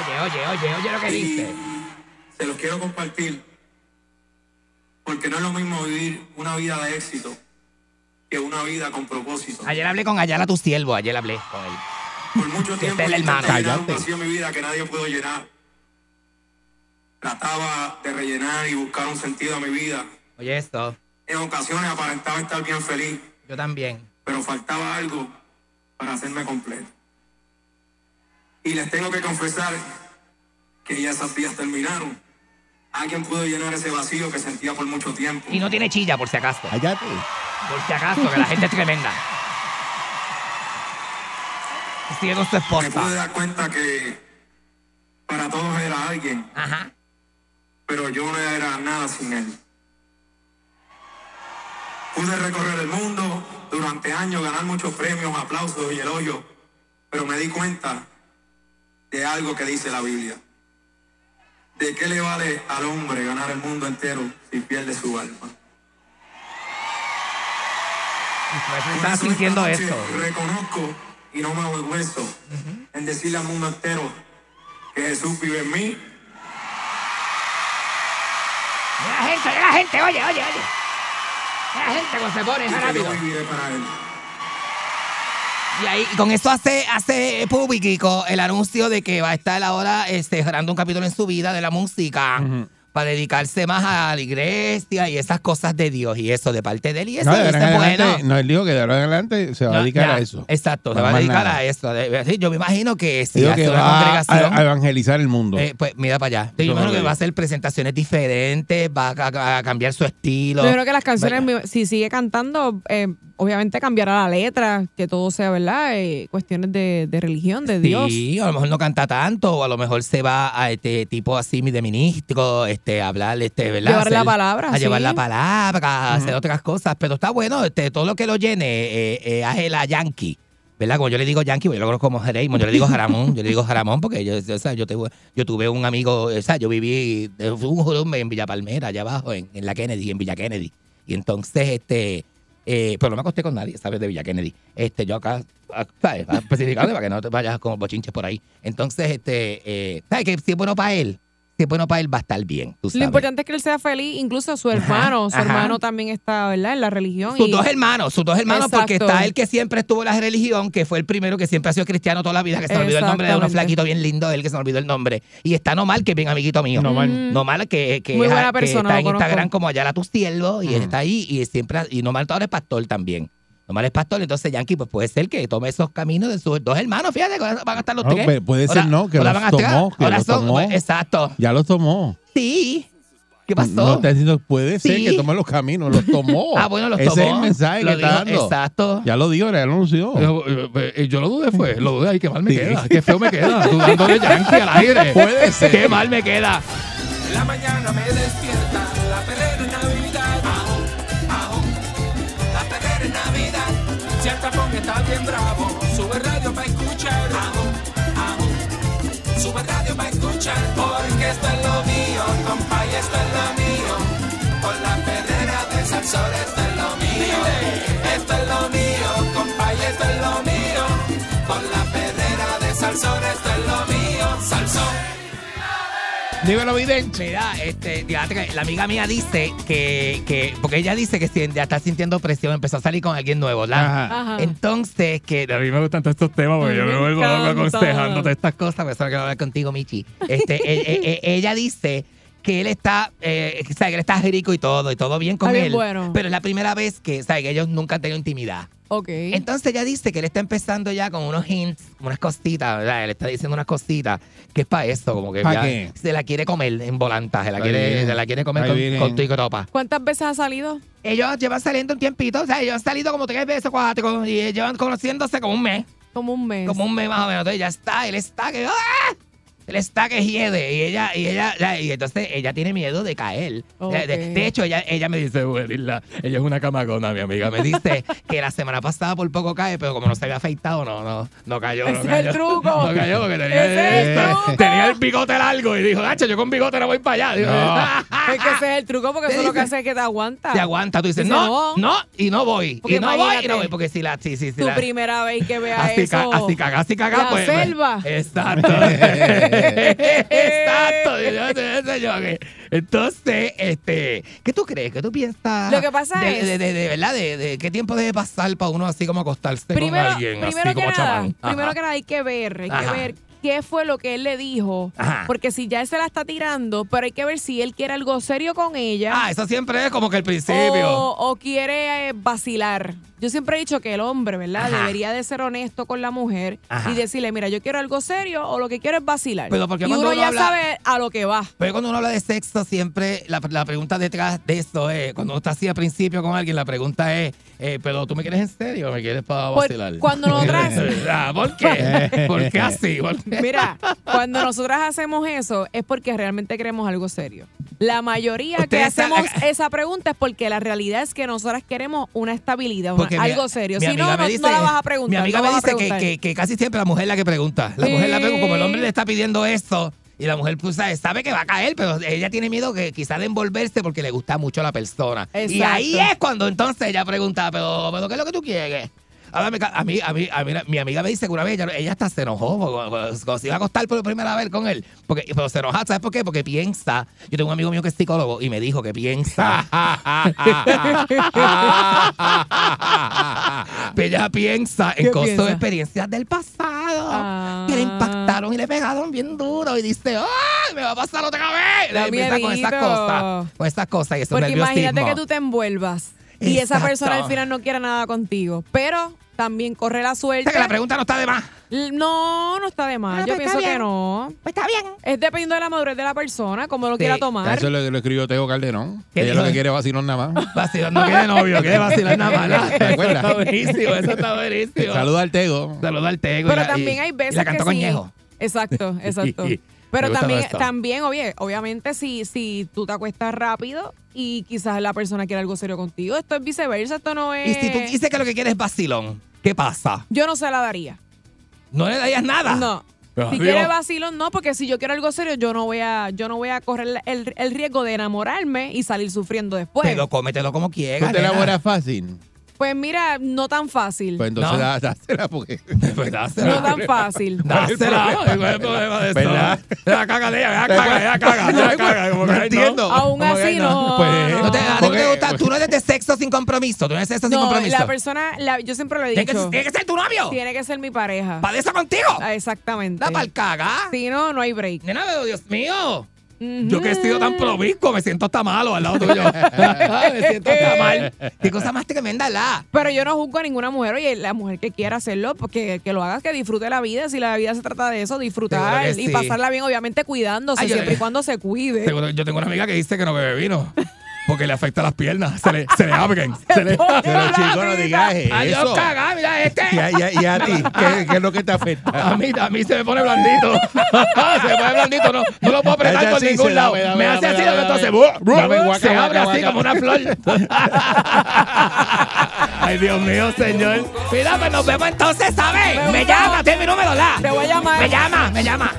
Oye, oye, oye, oye lo que dice. Se los quiero compartir porque no es lo mismo vivir una vida de éxito que una vida con propósito. Ayer hablé con Ayala, tu siervo, ayer hablé con él. Por mucho Este tiempo es el llenar un vacío en mi vida que nadie pudo llenar. Trataba de rellenar y buscar un sentido a mi vida. Oye esto, En ocasiones aparentaba estar bien feliz, yo también. pero faltaba algo para hacerme completo. Y les tengo que confesar que ya esas días terminaron. Alguien pudo llenar ese vacío que sentía por mucho tiempo. Y no tiene chilla, por si acaso. Cállate. Por si acaso, que la gente es tremenda. Sigue con su Me pude esposa. dar cuenta que para todos era alguien, Ajá. pero yo no era nada sin él. Pude recorrer el mundo durante años, ganar muchos premios, aplausos y elogios, pero me di cuenta de algo que dice la Biblia. ¿De qué le vale al hombre ganar el mundo entero si pierde su alma? Estaba sintiendo noche eso. Reconozco y no me avergüenzo en decirle al mundo entero que Jesús vive en mí la gente, la gente, oye, oye, oye. La gente cuando se pone y que rápido. yo viviré para él. Y ahí, con eso hace, hace público el anuncio de que va a estar ahora este, cerrando un capítulo en su vida de la música para dedicarse más a la iglesia y esas cosas de Dios y eso de parte de él. Y eso, No, de adelante, bueno. no, él dijo que de ahora en adelante se va a dedicar ya, a eso. Exacto, se va a dedicar nada. a eso. Sí, yo me imagino que si hace que una va a, congregación. a evangelizar el mundo. eh, pues mira para allá. Yo Eso me imagino que va a hacer presentaciones diferentes, va a, a- a cambiar su estilo. Yo creo que las canciones, si sigue cantando, eh, obviamente cambiará la letra, que todo sea, ¿verdad? Eh, cuestiones de, de religión, de Dios. Sí, a lo mejor no canta tanto, o a lo mejor se va a este tipo así de ministro, este, a hablar, este, ¿verdad? Llevar la palabra, A llevar la palabra, a hacer otras cosas. Pero está bueno, este, todo lo que lo llene, eh, eh, Yankee. ¿Verdad? Como yo le digo Yankee, pues yo lo conozco como Raymond, yo le digo Jaramón, yo le digo Jaramón porque yo, o sea, yo, tuve, yo tuve un amigo, o sea, yo viví, eh, fue un jurumbe en Villa Palmera, allá abajo, en, en la Kennedy, en Villa Kennedy. Y entonces, este, eh, pero no me acosté con nadie, ¿sabes? De Villa Kennedy. Este, yo acá, a- ¿sabes? A especificarle para que no te vayas como bochinches por ahí. Entonces, este, eh, ¿sabes? Que si es bueno para él, si es bueno para él, va a estar bien, tú Lo importante es que él sea feliz, incluso su hermano, su ajá. hermano también está, ¿verdad? En la religión. Sus y- dos hermanos, sus dos hermanos, porque está el que siempre estuvo en la religión, que fue el primero que siempre ha sido cristiano toda la vida, que se me olvidó el nombre de uno flaquito bien lindo, él que se me olvidó el nombre. Y está Nomar, que es bien amiguito mío. Nomar. Mm. Nomar, que, que, Muy es- buena que está en. Instagram como allá la tu siervo, y está ahí, y siempre, y Nomar ahora es pastor también. Omar es pastor, entonces Yankee pues puede ser que tome esos caminos de sus dos hermanos, fíjate, que van a estar los No, tres. puede ser Ahora- no, que los van tomó, que ahora los son- tomó. Exacto. Ya los tomó. Sí. ¿Qué pasó? No está diciendo, puede ser Sí. que tome los caminos, los tomó. Ah, bueno, los Ese tomó. es el mensaje Lo que está dando. exacto. Ya lo dijo, ya lo anunció. Yo, yo- yo lo dudé, fue. Lo dudé. Ay, qué mal me Sí. queda. Qué feo me queda. Dudando de Yankee al aire. Puede ser. Qué mal me queda. En la mañana me despierta está bien bravo, sube radio para escuchar. Ajo, ajo, sube radio para escuchar. Porque esto es lo mío, compa, y esto es lo mío. Con la perrera de Salsor, esto es lo mío. Esto es lo mío, Dímelo, vidente. Mira, este, fíjate que la amiga mía dice que, que, porque ella dice que si- ya está sintiendo presión, empezó a salir con alguien nuevo, ¿verdad? Ajá. Ajá. Entonces, que A mí me gustan todos estos temas porque Ay, yo me me vuelvo aconsejándote estas cosas, por eso quiero hablar contigo, Michi. Este, e- e- e- ella dice que él está, eh, que él está rico y todo, y todo bien con bien él. bueno. Pero es la primera vez que, sea, que ellos nunca han tenido intimidad. Ok. Entonces ella dice que él está empezando ya con unos hints, unas cositas, ¿verdad? Él está diciendo unas cositas que es para esto, como que ¿Pa ya qué? se la quiere comer en volanta, se la, Ahí quiere, viene. se la quiere comer Ahí con, viene. con tu y. ¿Cuántas veces ha salido? Ellos llevan saliendo un tiempito, o sea, ellos han salido como tres veces, cuatro, y llevan conociéndose como un mes, Como un mes. como un mes más o menos. Entonces ya está, él está que... ¡ah! Él está que hiede y ella, y ella, y entonces ella tiene miedo de caer. De, de- Ok. de hecho, ella, ella me dice, ella es una camagona, mi amiga. me dice que la semana pasada por poco cae, pero como no se había afeitado, no, no, no cayó. Ese no es cayó. el truco. No cayó porque tenía, Ese es el tenía- truco. tenía el bigote largo y dijo, Nacho, yo con bigote no voy para allá. No. Es que ese es el truco porque eso es lo que hace que te aguanta. Te aguanta, tú dices, Dice, no, no. y no voy. Porque y no voy, y no voy, porque si la, sí, sí, sí. Tu la- primera vez que veas así, eso. ca- así caga, así caga. La pues, pues, selva. Exacto. Exacto. Entonces, este, ¿qué tú crees? ¿Qué tú piensas? Lo que pasa de, es- De, de- de- ¿verdad? De, qué tiempo debe pasar para uno así como acostarse primero, con alguien primero así que como nada, chamán? primero que nada hay que ver, hay Ajá. que ver qué fue lo que él le dijo. Ajá. Porque si ya él se la está tirando, pero hay que ver si él quiere algo serio con ella. Ah, eso siempre es como que el principio. O, o quiere eh, vacilar. Yo siempre he dicho que el hombre, ¿verdad? Ajá. Debería de ser honesto con la mujer Ajá. y decirle, mira, yo quiero algo serio o lo que quiero es vacilar. Pero porque y cuando uno uno ya habla- sabe a lo que va. Pero cuando uno habla de sexo, siempre la, la pregunta detrás de eso es, cuando uno está así al principio con alguien, la pregunta es, eh, pero tú me quieres en serio o me quieres para Por- vacilar? cuando nosotras- Ah, ¿Por qué? ¿Por qué así? ¿Por qué? Mira, cuando nosotras hacemos eso es porque realmente queremos algo serio. La mayoría que hacemos esa pregunta es porque la realidad es que nosotras queremos una estabilidad, una- Porque mi- algo serio. mi Si no, amiga no, me dice- no la vas a preguntar. Mi amiga no me vas a dice que, preguntar. que- que casi siempre la mujer es la que pregunta. La mujer la pregunta, como el hombre le está pidiendo eso. Y la mujer pues, sabe, sabe que va a caer, pero ella tiene miedo que quizá de envolverse porque le gusta mucho la persona. Y Exacto. ahí es cuando entonces ella pregunta, pero, pero ¿qué es lo que tú quieres? A mí, a mí, a mí, mi amiga me dice que una vez ella, ella hasta se enojó cuando, cuando se iba a acostar por primera vez con él. Porque, pero se enoja, ¿sabes por qué? Porque piensa. Yo tengo un amigo mío que es psicólogo y me dijo que piensa. Pero ella piensa en ¿Qué cosas, piensa? experiencias del pasado Ah. que le impactaron y le pegaron bien duro y dice, ¡ay! Me va a pasar otra vez. Y empieza con esas cosas. Con esas cosas y eso Porque nerviosismo. imagínate que tú te envuelvas y esa persona al final no quiera nada contigo. Pero también corre la O suerte. sea, que la pregunta no está de más. No, no está de más. Ah, Yo pues pienso que no. Pues está bien. Es dependiendo de la madurez de la persona, como lo Sí. quiera tomar. Eso es lo que lo escribió Teo Calderón. ¿Qué Ella dijo? lo que quiere es vacilar nada más. Vacilar no quiere novio, quiere vacilar nada más. ¿Te acuerdas? Eso está buenísimo, eso está buenísimo. Saluda al Tego. Saluda al Tego. Pero y la- también hay veces y la cantó que con sí. Ñejo. Exacto, exacto. Pero también, también obviamente, si, si tú te acuestas rápido y quizás la persona quiere algo serio contigo, esto es viceversa, esto no Y es... si tú dices que lo que quieres es vacilón, ¿qué pasa? Yo no se la daría. ¿No le darías nada? No. Si Dios. quiere vacilón, no, porque si yo quiero algo serio, yo no voy a, yo no voy a correr el, el riesgo de enamorarme y salir sufriendo después. Pero cómetelo como ¿Tú quieras. te nena. enamoras fácil? Pues mira, no tan fácil. Pues entonces No. da- dásela porque... Pues dásela. no tan fácil. Dásela. ¿Cuál es el problema de eso? ¿Verdad? La caga de ella, la caga, la caga, la caga. como que, No entiendo. Aún Como que, así no. Pues, No te, a ti no te Porque- gusta, tú no eres de sexo sin compromiso, tú no eres de sexo sin No, compromiso. la persona, la- yo siempre lo he ¿Tiene que, dicho. tiene que ser tu novio. Tiene que ser mi pareja. ¿Para eso contigo? Ah, Exactamente. Da pa'l caga. Si no, no hay break. Nena, pero Dios mío. Yo que he sido tan promiscuo, me siento hasta malo al lado tuyo. me siento hasta mal. Qué cosa más tremenda la. Pero yo no juzgo a ninguna mujer. Oye, la mujer que quiera hacerlo, porque que lo hagas, que disfrute la vida. Si la vida se trata de eso, disfrutar y sí. pasarla bien, obviamente cuidándose, Ay, yo- siempre y cuando se cuide. Yo tengo una amiga que dice que no bebe vino. Porque le afecta las piernas. Se le, se le abren. Se le... Pero chico, no digas Ay, yo eso. cagá, mira este. Y a, y a- y a ti, ¿qué, qué es lo que te afecta? A mí, a mí se me pone blandito. se me pone blandito, no, no lo puedo apretar por ningún lado. dame, me hace dame, así, entonces guaca, se guaca, abre así guaca. como una flor. Ay, Dios mío, señor. Mira, pues nos vemos entonces, ¿sabes? Me llama, tiene mi número, la. Te voy a llamar. Me llama, me llama.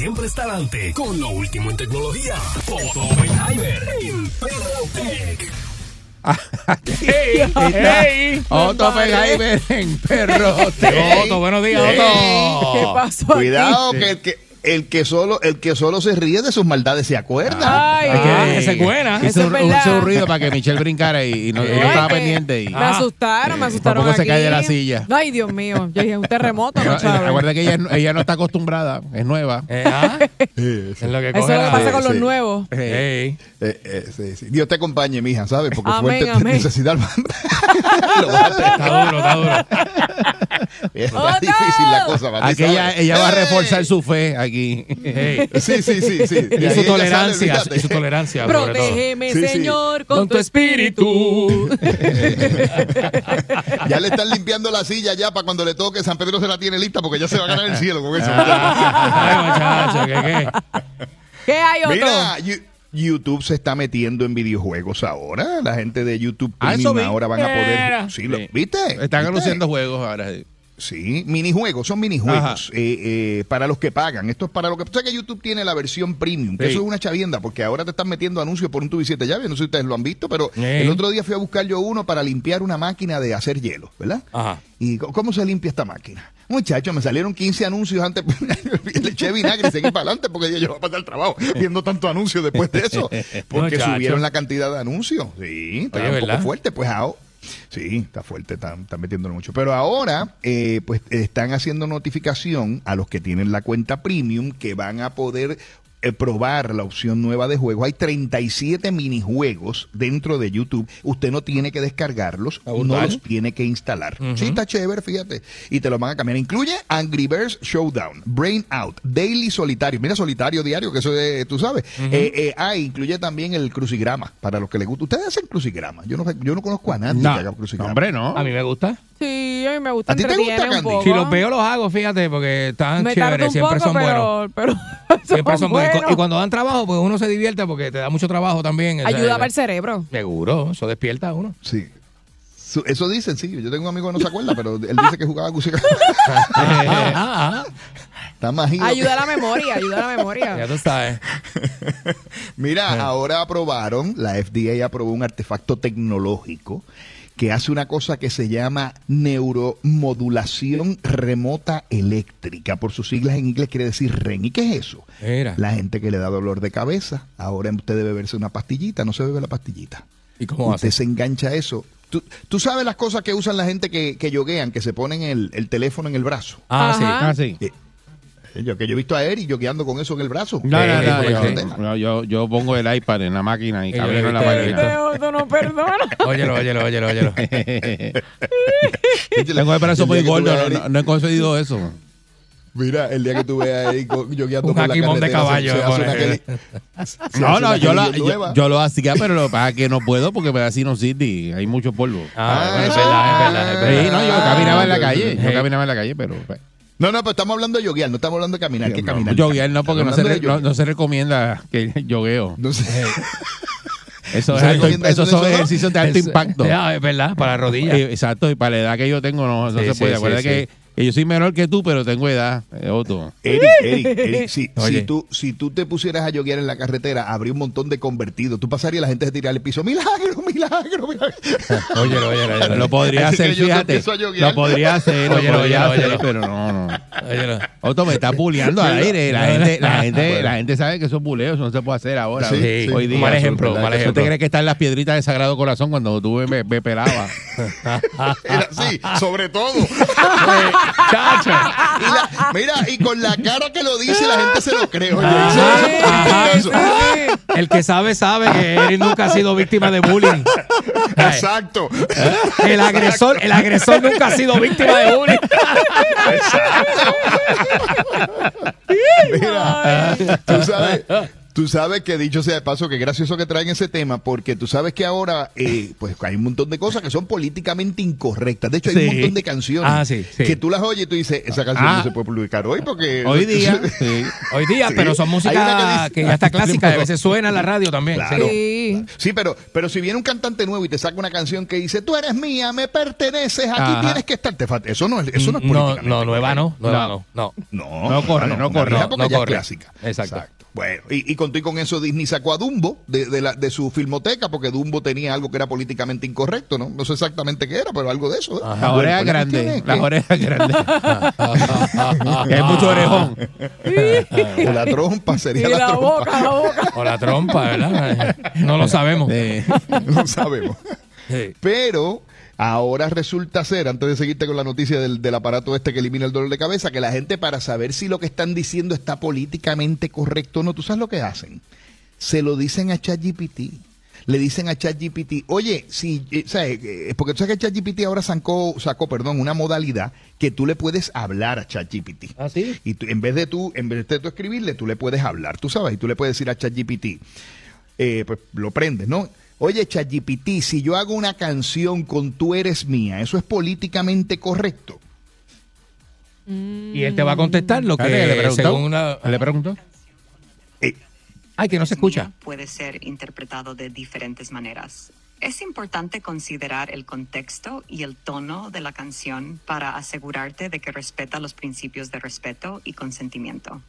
Siempre está adelante con lo último en tecnología, Otto Oppenheimer en Perrotec. ¡Hey! ¡Hey! Otto Oppenheimer en perro. Otto, buenos días, Otto. ¿Qué pasó Cuidado que el que solo el que solo se ríe de sus maldades se acuerda. Ay, ay. esa es buena. Hizo un, hizo un ruido para que Michelle brincara y, y no, y no Ay, estaba pendiente. Y, Me asustaron, me asustaron Por poco se cae de la silla. Ay, Dios mío. Yo dije, un terremoto, no? Recuerda que ella, ella no está acostumbrada, es nueva. Eh, ah, Es lo que Eso coge es lo que la- pasa con los nuevos. Eh, eh, sí, sí. Dios te acompañe, mija, ¿sabes? Porque Amén, fuerte amén. necesidad. Está duro, está duro. Está ¡Otto! difícil la cosa, ella, va a reforzar su fe aquí. Sí, sí, sí, sí. Y su sale, tolerancia, y su tolerancia. Protégeme, Sí, sí. Señor, con, Con tu tu espíritu. Ya le están limpiando la silla ya para cuando le toque San Pedro se la tiene lista porque ya se va a ganar el cielo con eso. Ay, muchacho, ¿qué qué? ¿Qué hay, Otto? Mira, YouTube se está metiendo en videojuegos ahora. La gente de YouTube Ah, Premium ahora van a poder. Sí, lo- Sí. ¿Viste? Están ¿Viste? anunciando juegos ahora. Sí, minijuegos, son minijuegos eh, eh, para los que pagan. Esto es para lo que. Sé que YouTube tiene la versión premium, que Sí. eso es una chavienda, porque ahora te están metiendo anuncios por un tubo y siete llaves. No sé si ustedes lo han visto, pero Sí. el otro día fui a buscar yo uno para limpiar una máquina de hacer hielo, ¿verdad? Ajá. ¿Y cómo se limpia esta máquina? Muchachos, me salieron 15 anuncios antes. Le eché vinagre y seguí para adelante porque yo voy a pasar el trabajo viendo tanto anuncio después de eso. Porque Muchacho. subieron la cantidad de anuncios. Sí, está Oye, un poco fuerte. Pues ahora. Sí, está fuerte, están, metiéndolo mucho. Pero ahora, eh, pues están haciendo notificación a los que tienen la cuenta premium que van a poder eh, probar la opción nueva de juego. Hay 37 minijuegos dentro de YouTube. Usted no tiene que descargarlos, Ah, no los tiene que instalar. Ujú. Sí, está chévere, fíjate. Y te lo van a cambiar. Incluye Angry Birds Showdown, Brain Out, Daily Solitario. Mira, Solitario Diario, que eso es, tú sabes. eh, eh, ah, incluye también el crucigrama, para los que les gusta. Ustedes hacen crucigrama. Yo no, yo no conozco a nadie No, que haga crucigrama. hombre, no. A mí me gusta. Sí, a mí me gusta ¿A ti te gusta, Candy? Si los veo, los hago, fíjate, porque están me chéveres, un siempre poco, son buenos. pero, pero Siempre son buenos. Y cuando dan trabajo, pues uno se divierte porque te da mucho trabajo también. Ayuda para el cerebro. Seguro, eso despierta a uno. Sí. Eso dicen, sí. Yo tengo un amigo que no se acuerda, pero él dice que jugaba ah, Está más ido. Ayuda a la memoria, ayuda a la ya memoria. tú sabes. Mira, ahora aprobaron, la FDA aprobó un artefacto tecnológico que hace una cosa que se llama neuromodulación remota eléctrica. Por sus siglas en inglés quiere decir REN. ¿Y qué es eso? Mira. La gente que le da dolor de cabeza, ahora usted debe beberse una pastillita, no se bebe la pastillita. ¿Y cómo Usted hace? se engancha a eso. Tú, tú sabes las cosas que usan la gente que, que yoguean, que se ponen el, el teléfono en el brazo. Ah, sí. Ah, sí. Eh, Yo, que yo he visto a Eri yogueando con eso en el brazo. No, no, Eh, no, yo, carretera. no, yo, yo pongo el iPad en la máquina y yo camino en la máquina. Este no perdona. Óyelo, óyelo, óyelo, óyelo. Tengo el brazo muy que gordo, no, Eric- no- no he conseguido eso. Mira, el día que tú veas ahí yogueando Un por la jaquimón de carretera, caballo, se, se se No, hace no, yo, la, yo, yo lo hacía, pero lo que es que no puedo porque me da sinusitis, hay mucho polvo. Ah, Ah, es verdad, es verdad, es Sí, verdad. no, yo Ah, caminaba en la ok, calle, yo caminaba en la calle, pero... No, no, pero estamos hablando de yoguear, no estamos hablando de caminar, que no, caminar. yoguear no, porque no se, hablando re- de no, no se recomienda que yogueo. No sé. Eso, ¿No es alto- esos eso, son ejercicios de alto Es- impacto. Ya, es verdad, para las rodillas. Eh, Exacto, y para la edad que yo tengo no, no Sí, se puede. sí, Acuérdate sí. que que yo soy menor que tú, pero tengo edad, eh, Otto. Eric, Eric, Eric, si, Oye. si, tú, si tú te pusieras a yoguear en la carretera, habría un montón de convertidos. Tú pasarías y la gente se tiraría al piso. ¡Milagro, milagro, milagro! Óyelo, óyelo, óyelo. Lo podría hacer, fíjate. Lo podría hacer, lo Óyelo, podría óyelo, hacer, óyelo. pero no, no. Otto me está bulleando al aire. La gente, la gente, Bueno. la gente sabe que eso es buleo, eso no se puede hacer ahora. Sí, hoy día. Mal ejemplo, mal ejemplo. te crees que está en las piedritas del Sagrado Corazón cuando tú me, me pelabas. Era así, sobre todo. Y la- mira, y con la cara que lo dice, la gente se lo cree. Oye, Ajá, dice, ajá. eso. El que sabe, sabe que Eric nunca ha sido víctima de bullying. Exacto. El agresor, el agresor nunca ha sido víctima de bullying. Mira, tú sabes, tú sabes que dicho sea de paso, que gracioso que traen ese tema, porque tú sabes que ahora eh, pues hay un montón de cosas que son políticamente incorrectas. De hecho, hay Sí. un montón de canciones Ah, sí, sí. que tú las oyes y tú dices, esa canción Ah. no se puede publicar hoy porque... Hoy día. Hoy día, pero son música que, que ya está clásica, a veces suena en la radio también. Claro. Sí. Sí, pero, pero si viene un cantante nuevo y te saca una canción que dice, tú eres mía, me perteneces, aquí Ajá. tienes que estar. Te eso no es, eso no es no, políticamente no, nueva no, nueva No. no, no. No, No corre, no una corre, no, no ya es corre. clásica. Exacto. Bueno, y, y con, y con eso Disney sacó a Dumbo de, de, la- de su filmoteca porque Dumbo tenía algo que era políticamente incorrecto, ¿no? No sé exactamente qué era, pero algo de eso. ¿eh? Las orejas pues la grandes, es las orejas grandes. Hay mucho orejón. o la trompa Y sería la, la trompa. boca, la boca. O la trompa, ¿verdad? No lo sabemos. No sabemos. Sí. Pero ahora resulta ser, antes de seguirte con la noticia del, del aparato este que elimina el dolor de cabeza, que la gente para saber si lo que están diciendo está políticamente correcto o no, ¿tú sabes lo que hacen? Se lo dicen a ChatGPT. Le dicen a ChatGPT, oye, si, eh, ¿sabes? Eh, porque tú sabes que ChatGPT ahora sacó, sacó, perdón, una modalidad que tú le puedes hablar a ChatGPT. ¿Ah, sí? Y tú- en vez de tú, en vez de tú escribirle, tú le puedes hablar, tú sabes, y tú le puedes decir a ChatGPT, eh, pues lo prendes, ¿no? Oye, ChatGPT, si yo hago una canción con Tú eres mía, ¿eso es políticamente correcto? Y él te va a contestar lo Espérate, ¿le que preguntó? según una... ¿Le preguntó? Eh, Ay, que no se escucha. puede ser interpretado de diferentes maneras. Es importante considerar el contexto y el tono de la canción para asegurarte de que respeta los principios de respeto y consentimiento.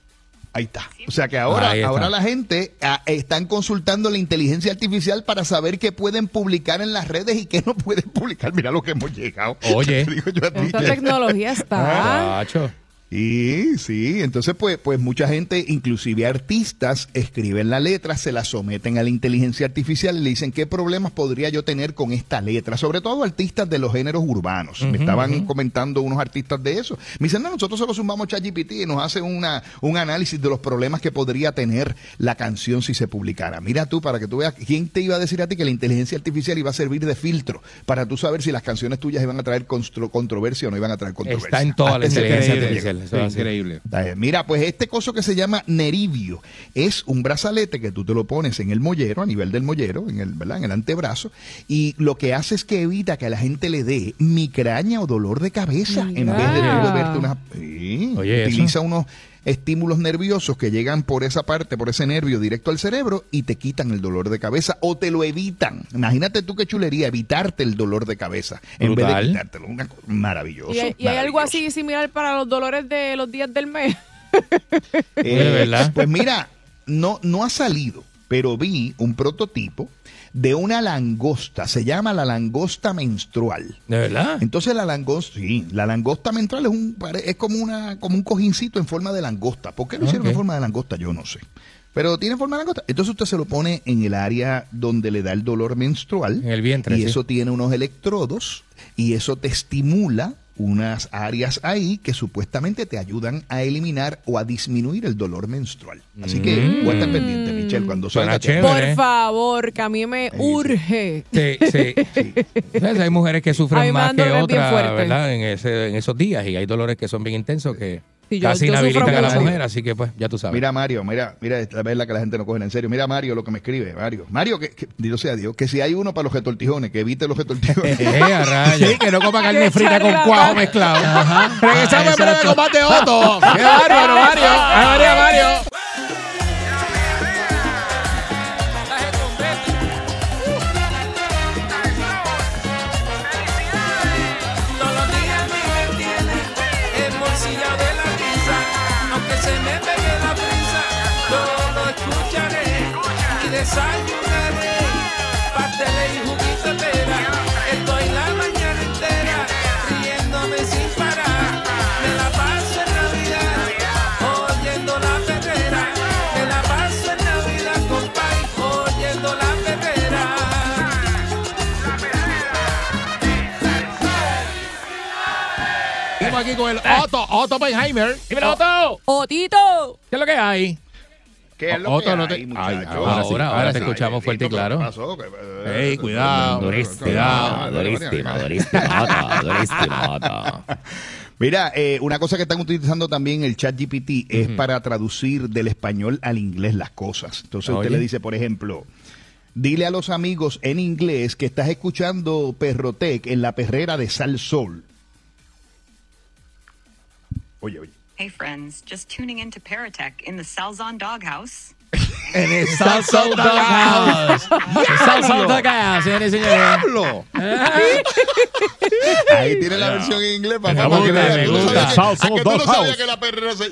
Ahí está. O sea que ahora, ahora la gente ah, están consultando la inteligencia artificial para saber qué pueden publicar en las redes y qué no pueden publicar. Mira lo que hemos llegado. Oye. Te digo yo a ti. Esta tecnología está. Chacho. Sí, sí. Entonces, pues, pues mucha gente, inclusive artistas, escriben la letra, se la someten a la inteligencia artificial y le dicen qué problemas podría yo tener con esta letra. Sobre todo artistas de los géneros urbanos. Me estaban comentando unos artistas de eso. Me dicen, no, nosotros solo sumamos ChatGPT y nos hace una, un análisis de los problemas que podría tener la canción si se publicara. Mira tú, para que tú veas, ¿quién te iba a decir a ti que la inteligencia artificial iba a servir de filtro para tú saber si las canciones tuyas iban a traer constro- controversia o no iban a traer controversia? Está en toda la inteligencia artificial. Eso es. Increíble. Mira, pues este coso que se llama nerivio es un brazalete que tú te lo pones en el mollero, a nivel del mollero, en el, ¿verdad? en el antebrazo, y lo que hace es que evita que a la gente le dé migraña o dolor de cabeza en vez de tú beberte una... Sí, Oye, eso. utiliza unos estímulos nerviosos que llegan por esa parte, por ese nervio directo al cerebro y te quitan el dolor de cabeza o te lo evitan. Imagínate tú qué chulería, evitarte el dolor de cabeza en vez de quitártelo. Una maravilloso. ¿Y hay, y hay algo así similar para los dolores de los días del mes? Eh. Pues mira, no, no ha salido, pero vi un prototipo de una langosta, se llama la langosta menstrual. ¿De verdad? Entonces la langosta, sí, la langosta menstrual es un es como una como un cojincito en forma de langosta. ¿Por qué lo hicieron en forma de langosta? Yo no sé. Pero tiene forma de langosta. Entonces usted se lo pone en el área donde le da el dolor menstrual. En el vientre, Y sí. eso tiene unos electrodos y eso te estimula unas áreas ahí que supuestamente te ayudan a eliminar o a disminuir el dolor menstrual. Así que Mm. voy a estar pendiente, Cuando Suena chévere. Por ¿eh? favor, que a mí me urge. Sí, sí. ¿Sabes? Hay mujeres que sufren más que otras. ¿verdad? En, ese, en esos días. Y hay dolores que son bien intensos que Sí, yo- casi yo inhabilitan a la mujer. Así que, pues, ya tú sabes. Mira Mario, mira, mira, esta es la que la gente no coge en serio. Mira Mario lo que me escribe, Mario. Mario, que, que Dios sea Dios, que si hay uno para los retortijones, que evite los retortijones. Eh. Sí, que no coma carne frita con cuajo mezclado. Regresamos Ah, en breve exacto. con más de Otto. ¡Qué bárbaro, Mario! ¡Ay, María, Mario! Desayunaré pasteles y juguito. Estoy la mañana entera riéndome sin parar. Me la paso en Navidad oyendo la perrera. Me la paso en Navidad, compadre, oyendo la perrera. Estamos aquí con el Otto, Otto Oppenheimer. Dímelo, Otto. Otito. ¿Qué es lo que hay? ¿Qué es lo Otto, que no te- hay, Ay, muchachos? ahora, ahora, ahora te escuchamos fuerte y claro. ¿qué pasó? ¿Qué- eh, Ey, cuidado, durísimo, cuidado. durísimo, durísimo, durísimo. Mira, eh, una cosa que están utilizando también el chat GPT es para traducir del español al inglés las cosas. Entonces usted Oye. le dice, por ejemplo, dile a los amigos en inglés que estás escuchando Perrotec en la perrera de Sal Sol. Oye, oye. Hey friends, just tuning in to Paratech in the Salzon Doghouse. En el Salsa Doghouse. El Salsa Doghouse, señores y señores. ¡Diablo! Ahí tiene la versión en inglés para que gusta, vean. me ¿Tú no gusta. sabías que- Salsa ¿A que tú no Doghouse. sabías que la perrera se...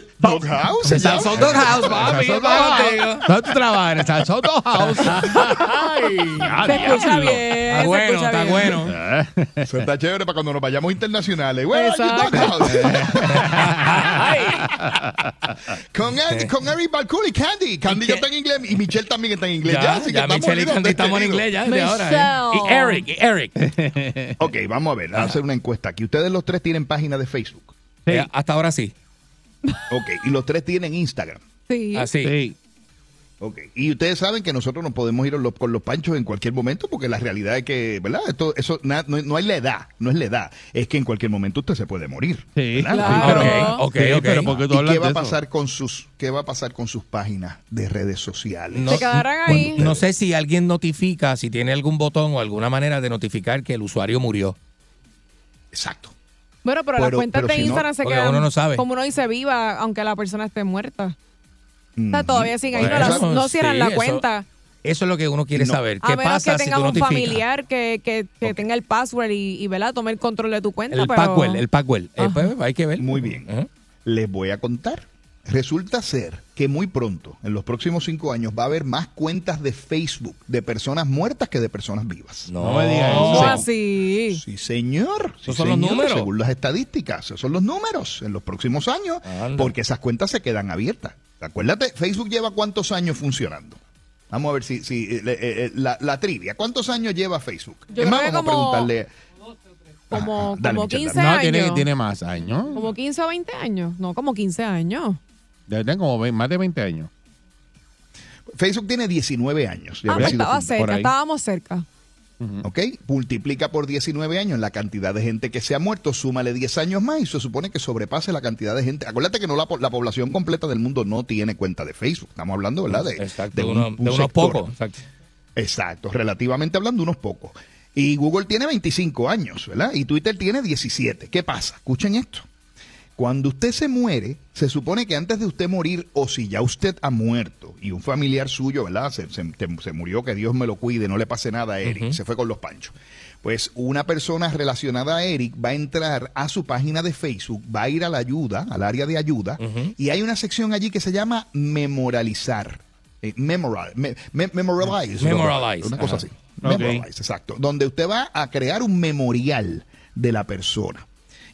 Contigo. ¿Dónde tú trabajas? En el Salsa Doghouse. Ay, Se escucha bien. Está bueno, está bueno. Eso está chévere para cuando nos vayamos internacionales. Exacto. Doghouse? con, Andy, con Eric Candy. Candy ya está en inglés y Michelle también está en inglés. Ya, Ya, así que ya Michelle y Candy estamos en inglés ya desde ahora. ¿eh? Y Eric, y Eric. Ok, vamos a ver, vamos a hacer una encuesta aquí. Ustedes los tres tienen página de Facebook. Eh, Hasta ahora sí. Ok, y los tres tienen Instagram. Sí. Así. Sí. Ok, y ustedes saben que nosotros nos podemos ir los- con los panchos en cualquier momento porque la realidad es que, ¿verdad? Esto, eso na- no, no hay la edad, no es la edad, es que en cualquier momento usted se puede morir. Sí. Claro. Ok, ok, Sí, ok. pero ¿por qué tú ¿Y qué va a pasar con sus qué va a pasar con sus páginas de redes sociales? No, Se quedarán ahí. no sé si alguien notifica, si tiene algún botón o alguna manera de notificar que el usuario murió. Exacto. Bueno, pero, las Pero- cuentas pero de si no, Instagram se quedan. uno no sabe. Como uno dice viva, aunque la persona esté muerta. Mm. sea, todavía siguen ahí, no, cierran sí, la cuenta. Eso es lo que uno quiere No. saber. A ¿Qué menos pasa que si tengas un notificas? familiar que, que, que tenga el password y, y ¿verdad? tome el control de tu cuenta. El pero... Packwell, el Packwell. Eh, Ajá. pues, hay que ver. Muy bien. Ajá. Les voy a contar. Resulta ser que muy pronto, en los próximos cinco años, va a haber más cuentas de Facebook de personas muertas que de personas vivas. No, No me digas eso. ¿Cómo Sí. así? Sí, señor. Sí, Esos son los señor. números. Según las estadísticas, esos son los números en los próximos años, Anda. porque esas cuentas se quedan abiertas. Acuérdate, Facebook lleva cuántos años funcionando. Vamos a ver si, si eh, eh, eh, la, la trivia. ¿Cuántos años lleva Facebook? Yo es más, vamos como- a preguntarle. Como, dale, como Michelle, 15 dale. No, años. tiene, tiene más años. Como 15 o 20 años. No, como 15 años. Debe tener como más de 20 años. Facebook tiene 19 años. Ah, pues estaba fundado. por cerca, ¿Ok? Multiplica por 19 años la cantidad de gente que se ha muerto, súmale 10 años más y se supone que sobrepase la cantidad de gente. Acuérdate que no la, la población completa del mundo no tiene cuenta de Facebook. Estamos hablando, ¿verdad? De, Exacto, de de, un- uno- un de unos pocos. Exacto. Exacto, relativamente hablando, unos pocos. Y Google tiene 25 años, ¿verdad? Y Twitter tiene 17. ¿Qué pasa? Escuchen esto. Cuando usted se muere, se supone que antes de usted morir, o si ya usted ha muerto y un familiar suyo, ¿verdad? Se, se- murió, que Dios me lo cuide, no le pase nada a Eric, se fue con los panchos. Pues una persona relacionada a Eric va a entrar a su página de Facebook, va a ir a la ayuda, al área de ayuda, y hay una sección allí que se llama memorializar. Eh, memorial, me- me- memorialize. Memorialize, Una cosa ajá. así. Memorialize, exacto. Donde usted va a crear un memorial de la persona.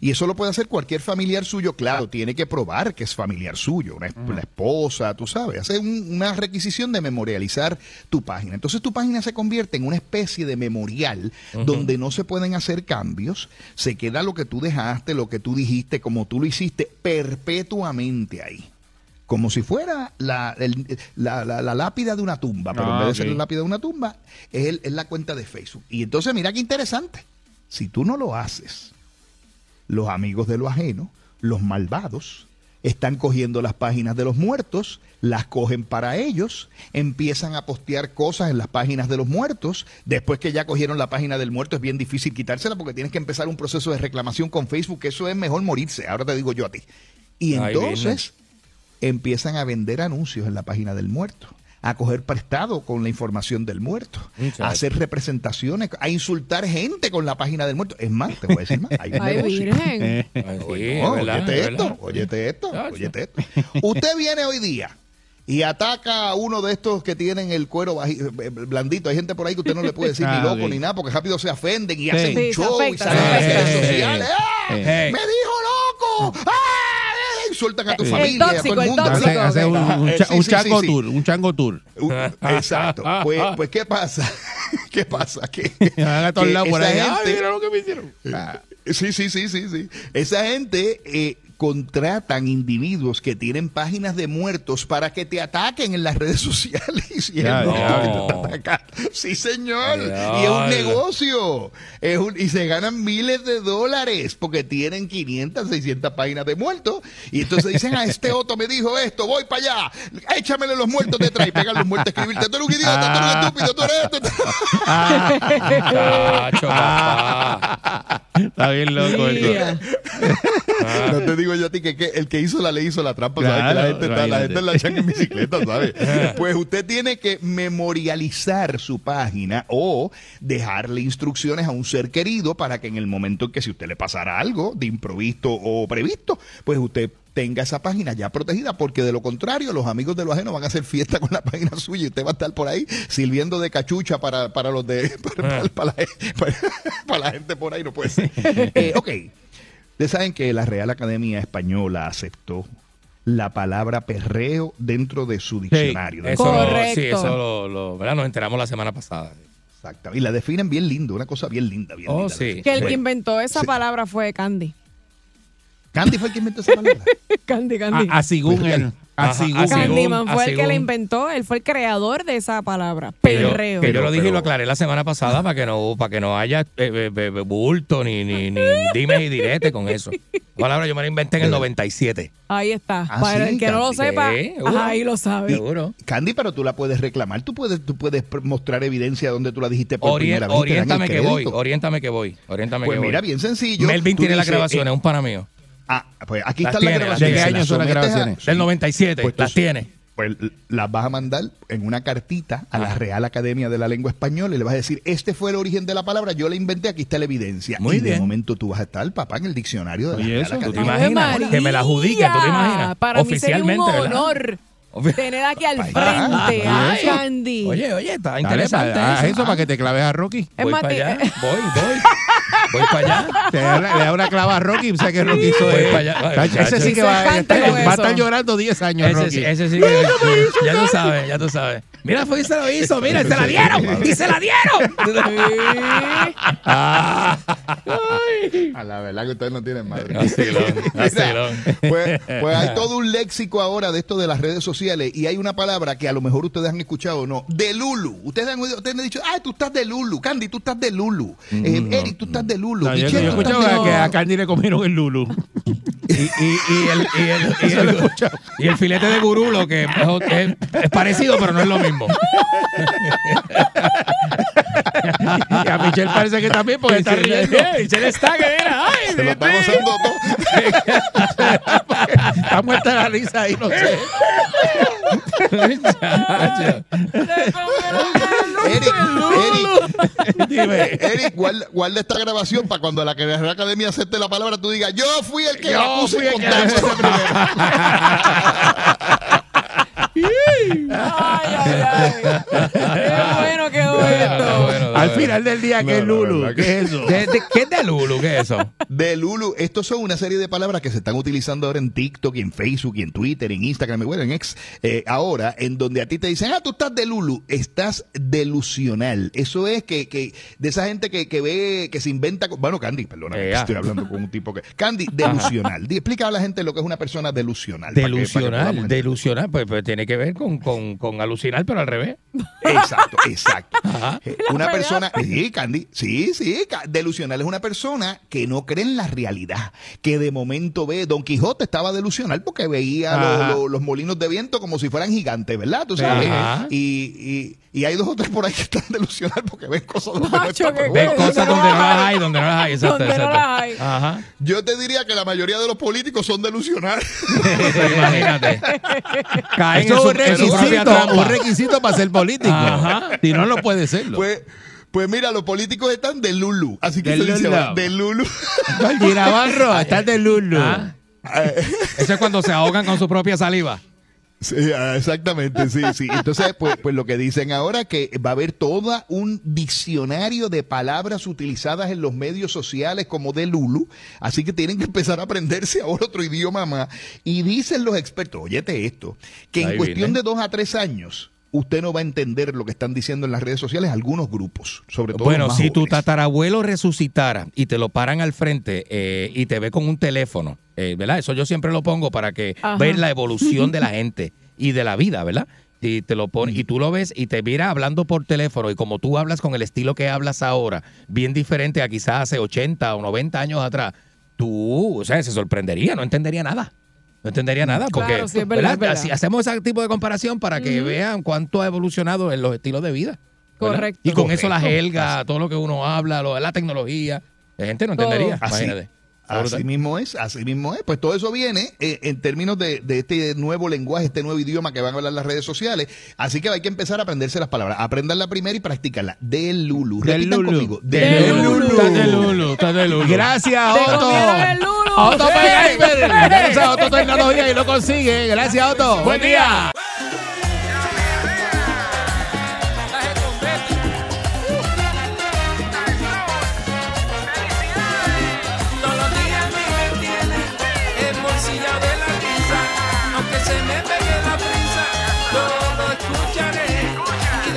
Y eso lo puede hacer cualquier familiar suyo, claro, tiene que probar que es familiar suyo, una, la esposa, tú sabes, hace un- una requisición de memorializar tu página. Entonces tu página se convierte en una especie de memorial donde no se pueden hacer cambios, se queda lo que tú dejaste, lo que tú dijiste, como tú lo hiciste, perpetuamente ahí. Como si fuera la, el- la- la- la lápida de una tumba, pero en Ah, vez de ser la lápida de una tumba, es, el- es la cuenta de Facebook. Y entonces mira qué interesante. Si tú no lo haces, los amigos de lo ajeno, los malvados, están cogiendo las páginas de los muertos, las cogen para ellos, empiezan a postear cosas en las páginas de los muertos. Después que ya cogieron la página del muerto, es bien difícil quitársela porque tienes que empezar un proceso de reclamación con Facebook, eso es mejor morirse. Ahora te digo yo a ti. Y Ay, entonces empiezan a vender anuncios en la página del muerto, a coger prestado con la información del muerto, Muchacho. a hacer representaciones, a insultar gente con la página del muerto. Es más, te voy a decir más. Hay un Ay, negocio. virgen. Ay, sí, No, óyete es esto, óyete esto, óyete esto. Usted viene hoy día y ataca a uno de estos que tienen el cuero eh, blandito. Hay gente por ahí que usted no le puede decir Ah, ni loco ok. ni nada porque rápido se ofenden y Sí. hacen Sí, un se show y salen en las redes sociales. ¡Ah! Hey. ¡Me dijo loco! ¡Ah! Sueltan a tu familia, y a tóxico, todo el mundo. tóxico. Hace, hace un, un, Eh, cha- sí, un sí, chango sí, sí. tour, un chango tour. Uh, Exacto. Pues, pues, ¿qué pasa? ¿Qué pasa? Que, Van a todos que lados por esa ahí. Ay, gente- mira lo que me hicieron. Ah. Sí, sí, sí, sí, sí. Esa gente eh, contratan individuos que tienen páginas de muertos para que te ataquen en las redes sociales. Y está atacando. Sí, señor. Y es un negocio. Es un- y se ganan miles de dólares porque tienen 500, 600 páginas de muertos. Y entonces dicen, ah, este otro me dijo esto, voy para allá. Échamele los muertos detrás y pegan los muertos a escribirte. Tú eres un idiota, tú eres un estúpido, tú eres esto. Papá. Está bien loco el Mira. No te digo yo a ti que, que el que hizo la ley hizo la trampa, ¿sabes? Que la gente, está, la gente la echan en bicicleta, ¿sabes? Pues usted tiene que memorializar su página o dejarle instrucciones a un ser querido para que en el momento en que si usted le pasara algo de improvisto o previsto, pues usted tenga esa página ya protegida, porque de lo contrario, los amigos de lo ajeno van a hacer fiesta con la página suya y usted va a estar por ahí sirviendo de cachucha para, para los de para, para- para la, para- para la gente por ahí, no puede ser. Eh, ok. Ustedes saben que la Real Academia Española aceptó la palabra perreo dentro de su diccionario. de- Eso lo- Correcto. sí, eso lo, lo- ¿verdad? nos enteramos la semana pasada. Exacto. Y la definen bien lindo, una cosa bien linda, bien Oh, linda. sí. Que el que inventó esa Sí. palabra fue Candy. Candy fue el que inventó esa palabra. Candy, Candy. A- Así según él. Así. Candyman fue el que la inventó, él fue el creador de esa palabra. Que yo- Perreo. Que yo lo dije y lo aclaré la semana pasada para que no, para que no haya eh, eh, eh, bulto ni, ni, ni dime y direte con eso. La palabra yo me la inventé en el 97. Ahí está. Ah, Para sí, el que no lo sepa, ahí lo sabe. Seguro. Candy, pero tú la puedes reclamar, tú puedes, tú puedes mostrar evidencia donde tú la dijiste por Orien- primera vez. oriéntame que voy, oriéntame que voy, oriéntame Pues que mira, voy. bien sencillo. Melvin tiene las dices, grabaciones, eh, un pana mío. Ah, pues aquí Las están tiene, las grabaciones. ¿De qué año son las a- grabaciones? Del 97, Pues las tiene. Pues las vas a mandar en una cartita a la. Real Academia de la Lengua Española y le vas a decir, este fue el origen de la palabra, yo la inventé, aquí está la evidencia. Muy y de bien. momento tú vas a estar, papá, en el diccionario de la Oye, Real eso, ¿tú ¿Tú te Academia. Imaginas? María. Que me la adjudiquen, ¿tú te imaginas? Para mí sería un Oficialmente, ¿verdad? honor Ofi- tener aquí al frente a. Candy. Oye, oye, está Dale, interesante. haz eso. eso para que te claves a Rocky. Es Voy más, para allá, voy, voy. Voy para allá. Te da una- le da una clava a Rocky y sabe que Rocky hizo Voy es- pa' allá. Ese sí que va, a estar- con va a estar eso. llorando 10 años, Ese, Rocky. sí- ese sí que, ya tú sabes, ya tú sabes. Mira, fue y se lo hizo, mira, y se la dieron, y se la dieron. A la verdad que ustedes no tienen madre. Mira, pues, pues hay todo un léxico ahora de esto de las redes sociales y hay una palabra que a lo mejor ustedes han escuchado o no, de Lulu. Ustedes han, ustedes han dicho, ah, tú estás de Lulu, Candy, tú estás de Lulu, Eh, Eric, tú estás de Lulu, No, yo, yo escuchado de que a. Candy le comieron el Lulu. Y, y, y el, y, el, y, Eso lo he el, escuchado. y el filete de gurulo, que es parecido, pero no es lo mismo. Y a Michelle parece que también, porque está riendo. Michelle está que mira, ay, Se lo está gozando todo. Está muerta la risa ahí, no sé. Eric, Eric, Dime. Eric, guarda, guarda esta grabación para cuando la Real Academia acepte la palabra, tú digas, yo fui el que Yo la puse fui en el que. Ay, ay, ay. Qué bueno quedó esto. Bueno, Al final del día, ¿qué es No, Lulu? verdad ¿Qué es eso? ¿De- de- ¿Qué es de Lulu? ¿Qué es eso? De Lulu, estos son una serie de palabras que se están utilizando ahora en TikTok, y en Facebook, y en Twitter, en Instagram, y bueno, en X. eh, ahora, en donde a ti te dicen, ah, tú estás de Lulu, estás delusional. Eso es que, que de esa gente que, que ve, que se inventa. Bueno, Candy, perdona, estoy hablando con un tipo que. Candy, delusional. Di- Explica a la gente lo que es una persona delusional. que- Delusional, delusional, pues, pues tiene que ver con, con, con alucinar, pero al revés. Exacto, exacto. Ajá. Eh, Una persona, sí, Candy, sí, sí, delusional es una persona que no cree en la realidad, que de momento ve, Don Quijote estaba delusional porque veía lo- Ajá. lo- los molinos de viento como si fueran gigantes, ¿verdad? Tú sabes. Ajá. Y, y, y hay dos o tres por ahí que están delusional porque ven cosas donde no están, pero Ven cosas donde no las hay, donde no las hay, exacto, Donde no las hay. Ajá. Yo te diría que la mayoría de los políticos son delusionales. Imagínate. Caen Eso es un requisito, un requisito para ser político. Ajá. Si no, no puede serlo. pues, pues mira, los políticos están de Lulu, así que De se dice Lulu. ahora, de Lulu. Navarro, está de Lulu. Ah. Eso es cuando se ahogan con su propia saliva. Sí, ah, exactamente, sí, sí. Entonces, pues, pues lo que dicen ahora que va a haber todo un diccionario de palabras utilizadas en los medios sociales como de Lulu, así que tienen que empezar a aprenderse ahora otro idioma más. Y dicen los expertos, óyete esto, que en cuestión viene. de dos a tres años usted no va a entender lo que están diciendo en las redes sociales algunos grupos, sobre todo Bueno, los más si tu tatarabuelo resucitara y te lo paran al frente eh, y te ve con un teléfono, eh, ¿verdad? Eso yo siempre lo pongo para que Ajá. ver la evolución de la gente y de la vida, ¿verdad? Y te lo pone, y tú lo ves y te mira hablando por teléfono y como tú hablas con el estilo que hablas ahora, bien diferente a quizás hace 80 o 90 años atrás, tú, o sea, se sorprendería, no entendería nada. No entendería nada, porque Claro, sí, es verdad, es verdad. Así hacemos ese tipo de comparación para que vean cuánto ha evolucionado en los estilos de vida. ¿verdad? Correcto. Y con eso la jelga, todo lo que uno habla, lo, la tecnología, la gente no Todo. entendería. Imagínate. Así mismo es, así mismo es. Pues todo eso viene eh, en términos de, de este nuevo lenguaje, este nuevo idioma que van a hablar las redes sociales. Así que hay que empezar a aprenderse las palabras. Aprendanla primero y practicarla. Del Lulu. Del Repitan Lulu. conmigo. Del Lulu. Está de Lulu, está de Lulu. Gracias, Otto. Lulu. Otto. Oppenheimer. Gracias Otto Tecnología y lo consigue. Gracias, Otto. Buen día.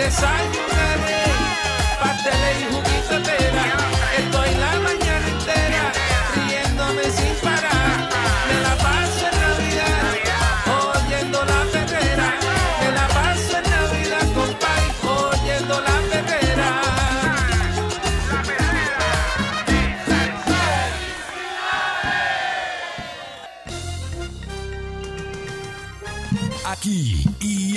Desayunaré. Pasteles y juguito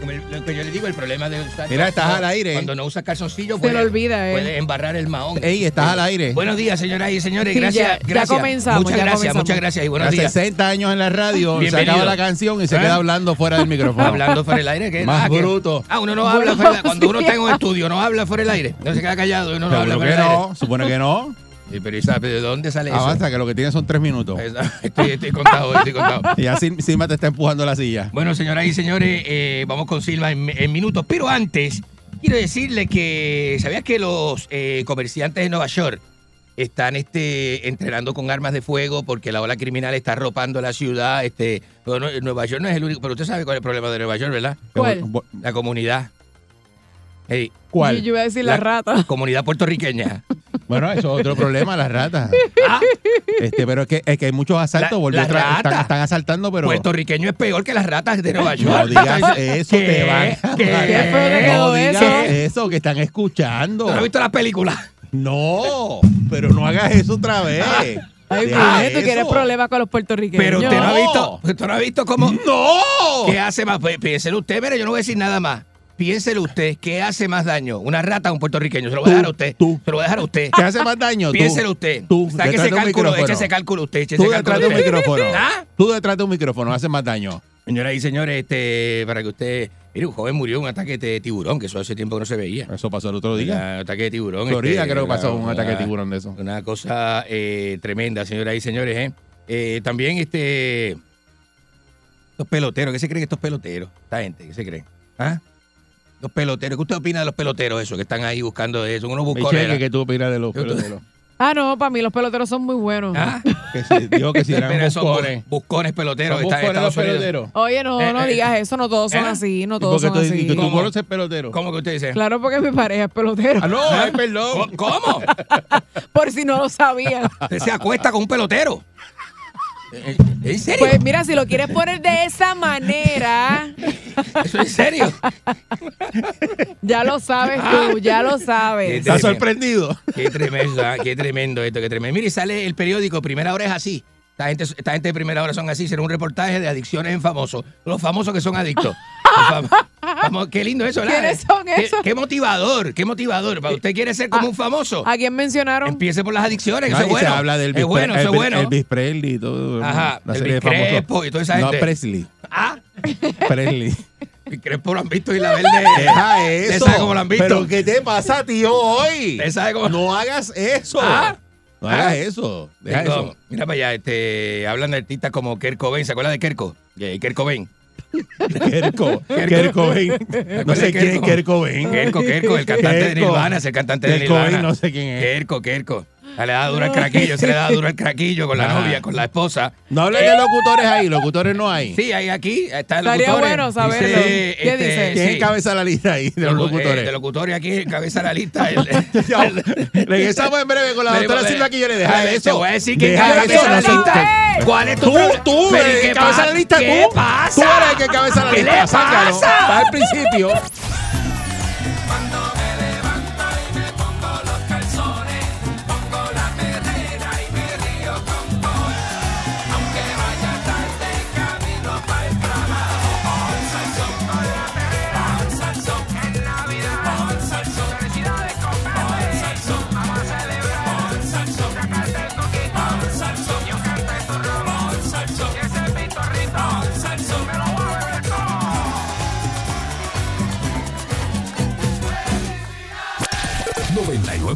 Lo que yo le digo, el problema de usar Mira, estás al aire. Cuando no usa calzoncillo, Se puede, le olvida, ¿eh? puede embarrar el mahón. Ey, estás al aire. Buenos días, señoras y señores. Sí, Gracias. ya- ya gracias. comenzamos, Muchas ya gracias, comenzamos. muchas gracias y buenos días. 60 años en la radio, se Bienvenido. acaba la canción y se ¿Eh? queda hablando fuera del micrófono. Hablando fuera del aire, ¿qué? Más Ah, que- bruto. Ah, uno no habla fuera del Cuando uno está en un estudio, no habla fuera del aire. No se queda callado y uno no habla fuera del aire. no, supone que no. Sí, pero ¿y sabe de dónde sale eso? Avanza, que lo que tiene son tres minutos. Estoy, estoy contado, estoy contado. Y así Silma te está empujando la silla. Bueno, señoras y señores, eh, vamos con Silva en, en minutos. Pero antes, quiero decirle que, ¿sabías que los eh, comerciantes de Nueva York están este, entrenando con armas de fuego porque la ola criminal está arropando la ciudad? Este, bueno, Nueva York no es el único, pero usted sabe cuál es el problema de Nueva York, ¿verdad? ¿Cuál? La comunidad. Hey, ¿Cuál? Y yo iba a decir la, rata. Comunidad puertorriqueña. Bueno, eso es otro problema, las ratas. Ah, Este, pero es que, es que hay muchos asaltos. La- volvió la otra- rata. están, están asaltando, pero. puertorriqueño es peor que las ratas de Nueva York. No digas eso, ¿Qué? te van. a- ¿Qué? No digas eso. eso, que están escuchando. ¿Tú no has visto la película? No, pero no hagas eso otra vez. Ay, Deja Virgen, tú quieres problemas con los puertorriqueños. Pero usted no ha No. visto, usted no ha visto cómo. ¡No! ¿Qué hace más? Piénselo usted, mire, yo no voy a decir nada más. Piénselo usted, ¿qué hace más daño? ¿Una rata o un puertorriqueño? Se lo voy a dejar a usted. tú. Se lo voy a dejar a usted. ¿Qué hace más daño? Piénselo usted. Tú, Saque ese cálculo, eche ese cálculo usted, eche Tú detrás de un micrófono. ¿Ah? Tú detrás de un micrófono hace más daño. Señoras y señores, este, para que usted. Mire, un joven murió de un ataque de tiburón, que eso hace tiempo que no se veía. Eso pasó el otro día. Un ataque de tiburón. Florida este, creo que pasó una- un ataque de tiburón de eso. Una cosa eh, tremenda, señoras y señores. ¿eh? Eh, también este. Estos peloteros, ¿qué se creen estos peloteros? Esta gente, ¿qué se creen? ¿Ah? Los peloteros, ¿qué usted opina de los peloteros esos que están ahí buscando eso? Unos buscones. Michelle, ¿qué tú opinas de los peloteros? Ah, no, para mí los peloteros son muy buenos. ¿Ah? Que si, digo que si eran buscones. bu- buscones peloteros ¿Son están buscones los Unidos. peloteros? Oye, no, Eh, no eh, digas eso, no todos son ¿eh? así, no ¿Y todos son tú- así. tú ¿Cómo? conoces pelotero? ¿Cómo que usted dice? Claro, porque mi pareja es pelotero. Ah, no, ay, perdón. ¿Cómo? Por si no lo sabía. Usted se acuesta con un pelotero. ¿En serio? Pues mira, si lo quieres poner de esa manera, ¿Eso es en serio? ya lo sabes tú, ya lo sabes. ¿Estás sorprendido? Qué tremendo, ah, qué tremendo esto, qué tremendo. Mire, sale el periódico, Primera Hora es así. Esta gente, esta gente de Primera Hora son así. Será un reportaje de adicciones en famosos. Los famosos que son adictos. Qué lindo eso, ¿verdad? ¿Quiénes son Qué- esos? Qué, motivador, qué motivador. ¿Para ¿Usted quiere ser como un famoso? ¿A quién mencionaron? Empiece por las adicciones, que No, eso es bueno. se habla del es bueno, eso es bueno. Elvis Presley y todo. Ajá, Elvis serie de famosos. Crespo y toda esa No, gente. Presley. Ah, Presley. Crespo lo han visto y la verde. Deja ¿Usted eso. sabe cómo lo han visto? Pero ¿qué te pasa, tío, hoy? ¿Usted sabe cómo- No hagas eso. Ah. No hagas Ah. eso. Deja Tengo- eso. Mira para allá, este, hablan de artistas como Kurt Cobain. ¿Se acuerdan de Kerko? Kurt Cobain. Kerko. Kurt Cobain. No sé quién es Kurt Cobain. Kerko, Kerko, el cantante de Kerko. Nirvana, es el cantante de Kurt Cobain, Nirvana. no sé quién es. Kerko, Kerko. Se le da duro el craquillo, se le da duro el craquillo con la Ah. novia, con la esposa. No hables de locutores ahí, locutores no hay. Sí, ahí aquí está el Estaría locutor. bueno saberlo. ¿Qué dice? ¿Quién sí. encabeza la lista ahí de los Locu- eh, locutores? de locutores aquí, encabeza la lista. el- Regresamos en breve con la doctora Silva Quillones. Deja pero, eso. Te voy a decir que encabeza la lista. ¿Cuál es tu Tú, problema? tú, Pero, el ¿y que qué encabeza pasa? la lista, ¿Qué tú. pasa? Tú eres el que encabeza la ¿Qué lista. le Sácalo. pasa? Está al principio.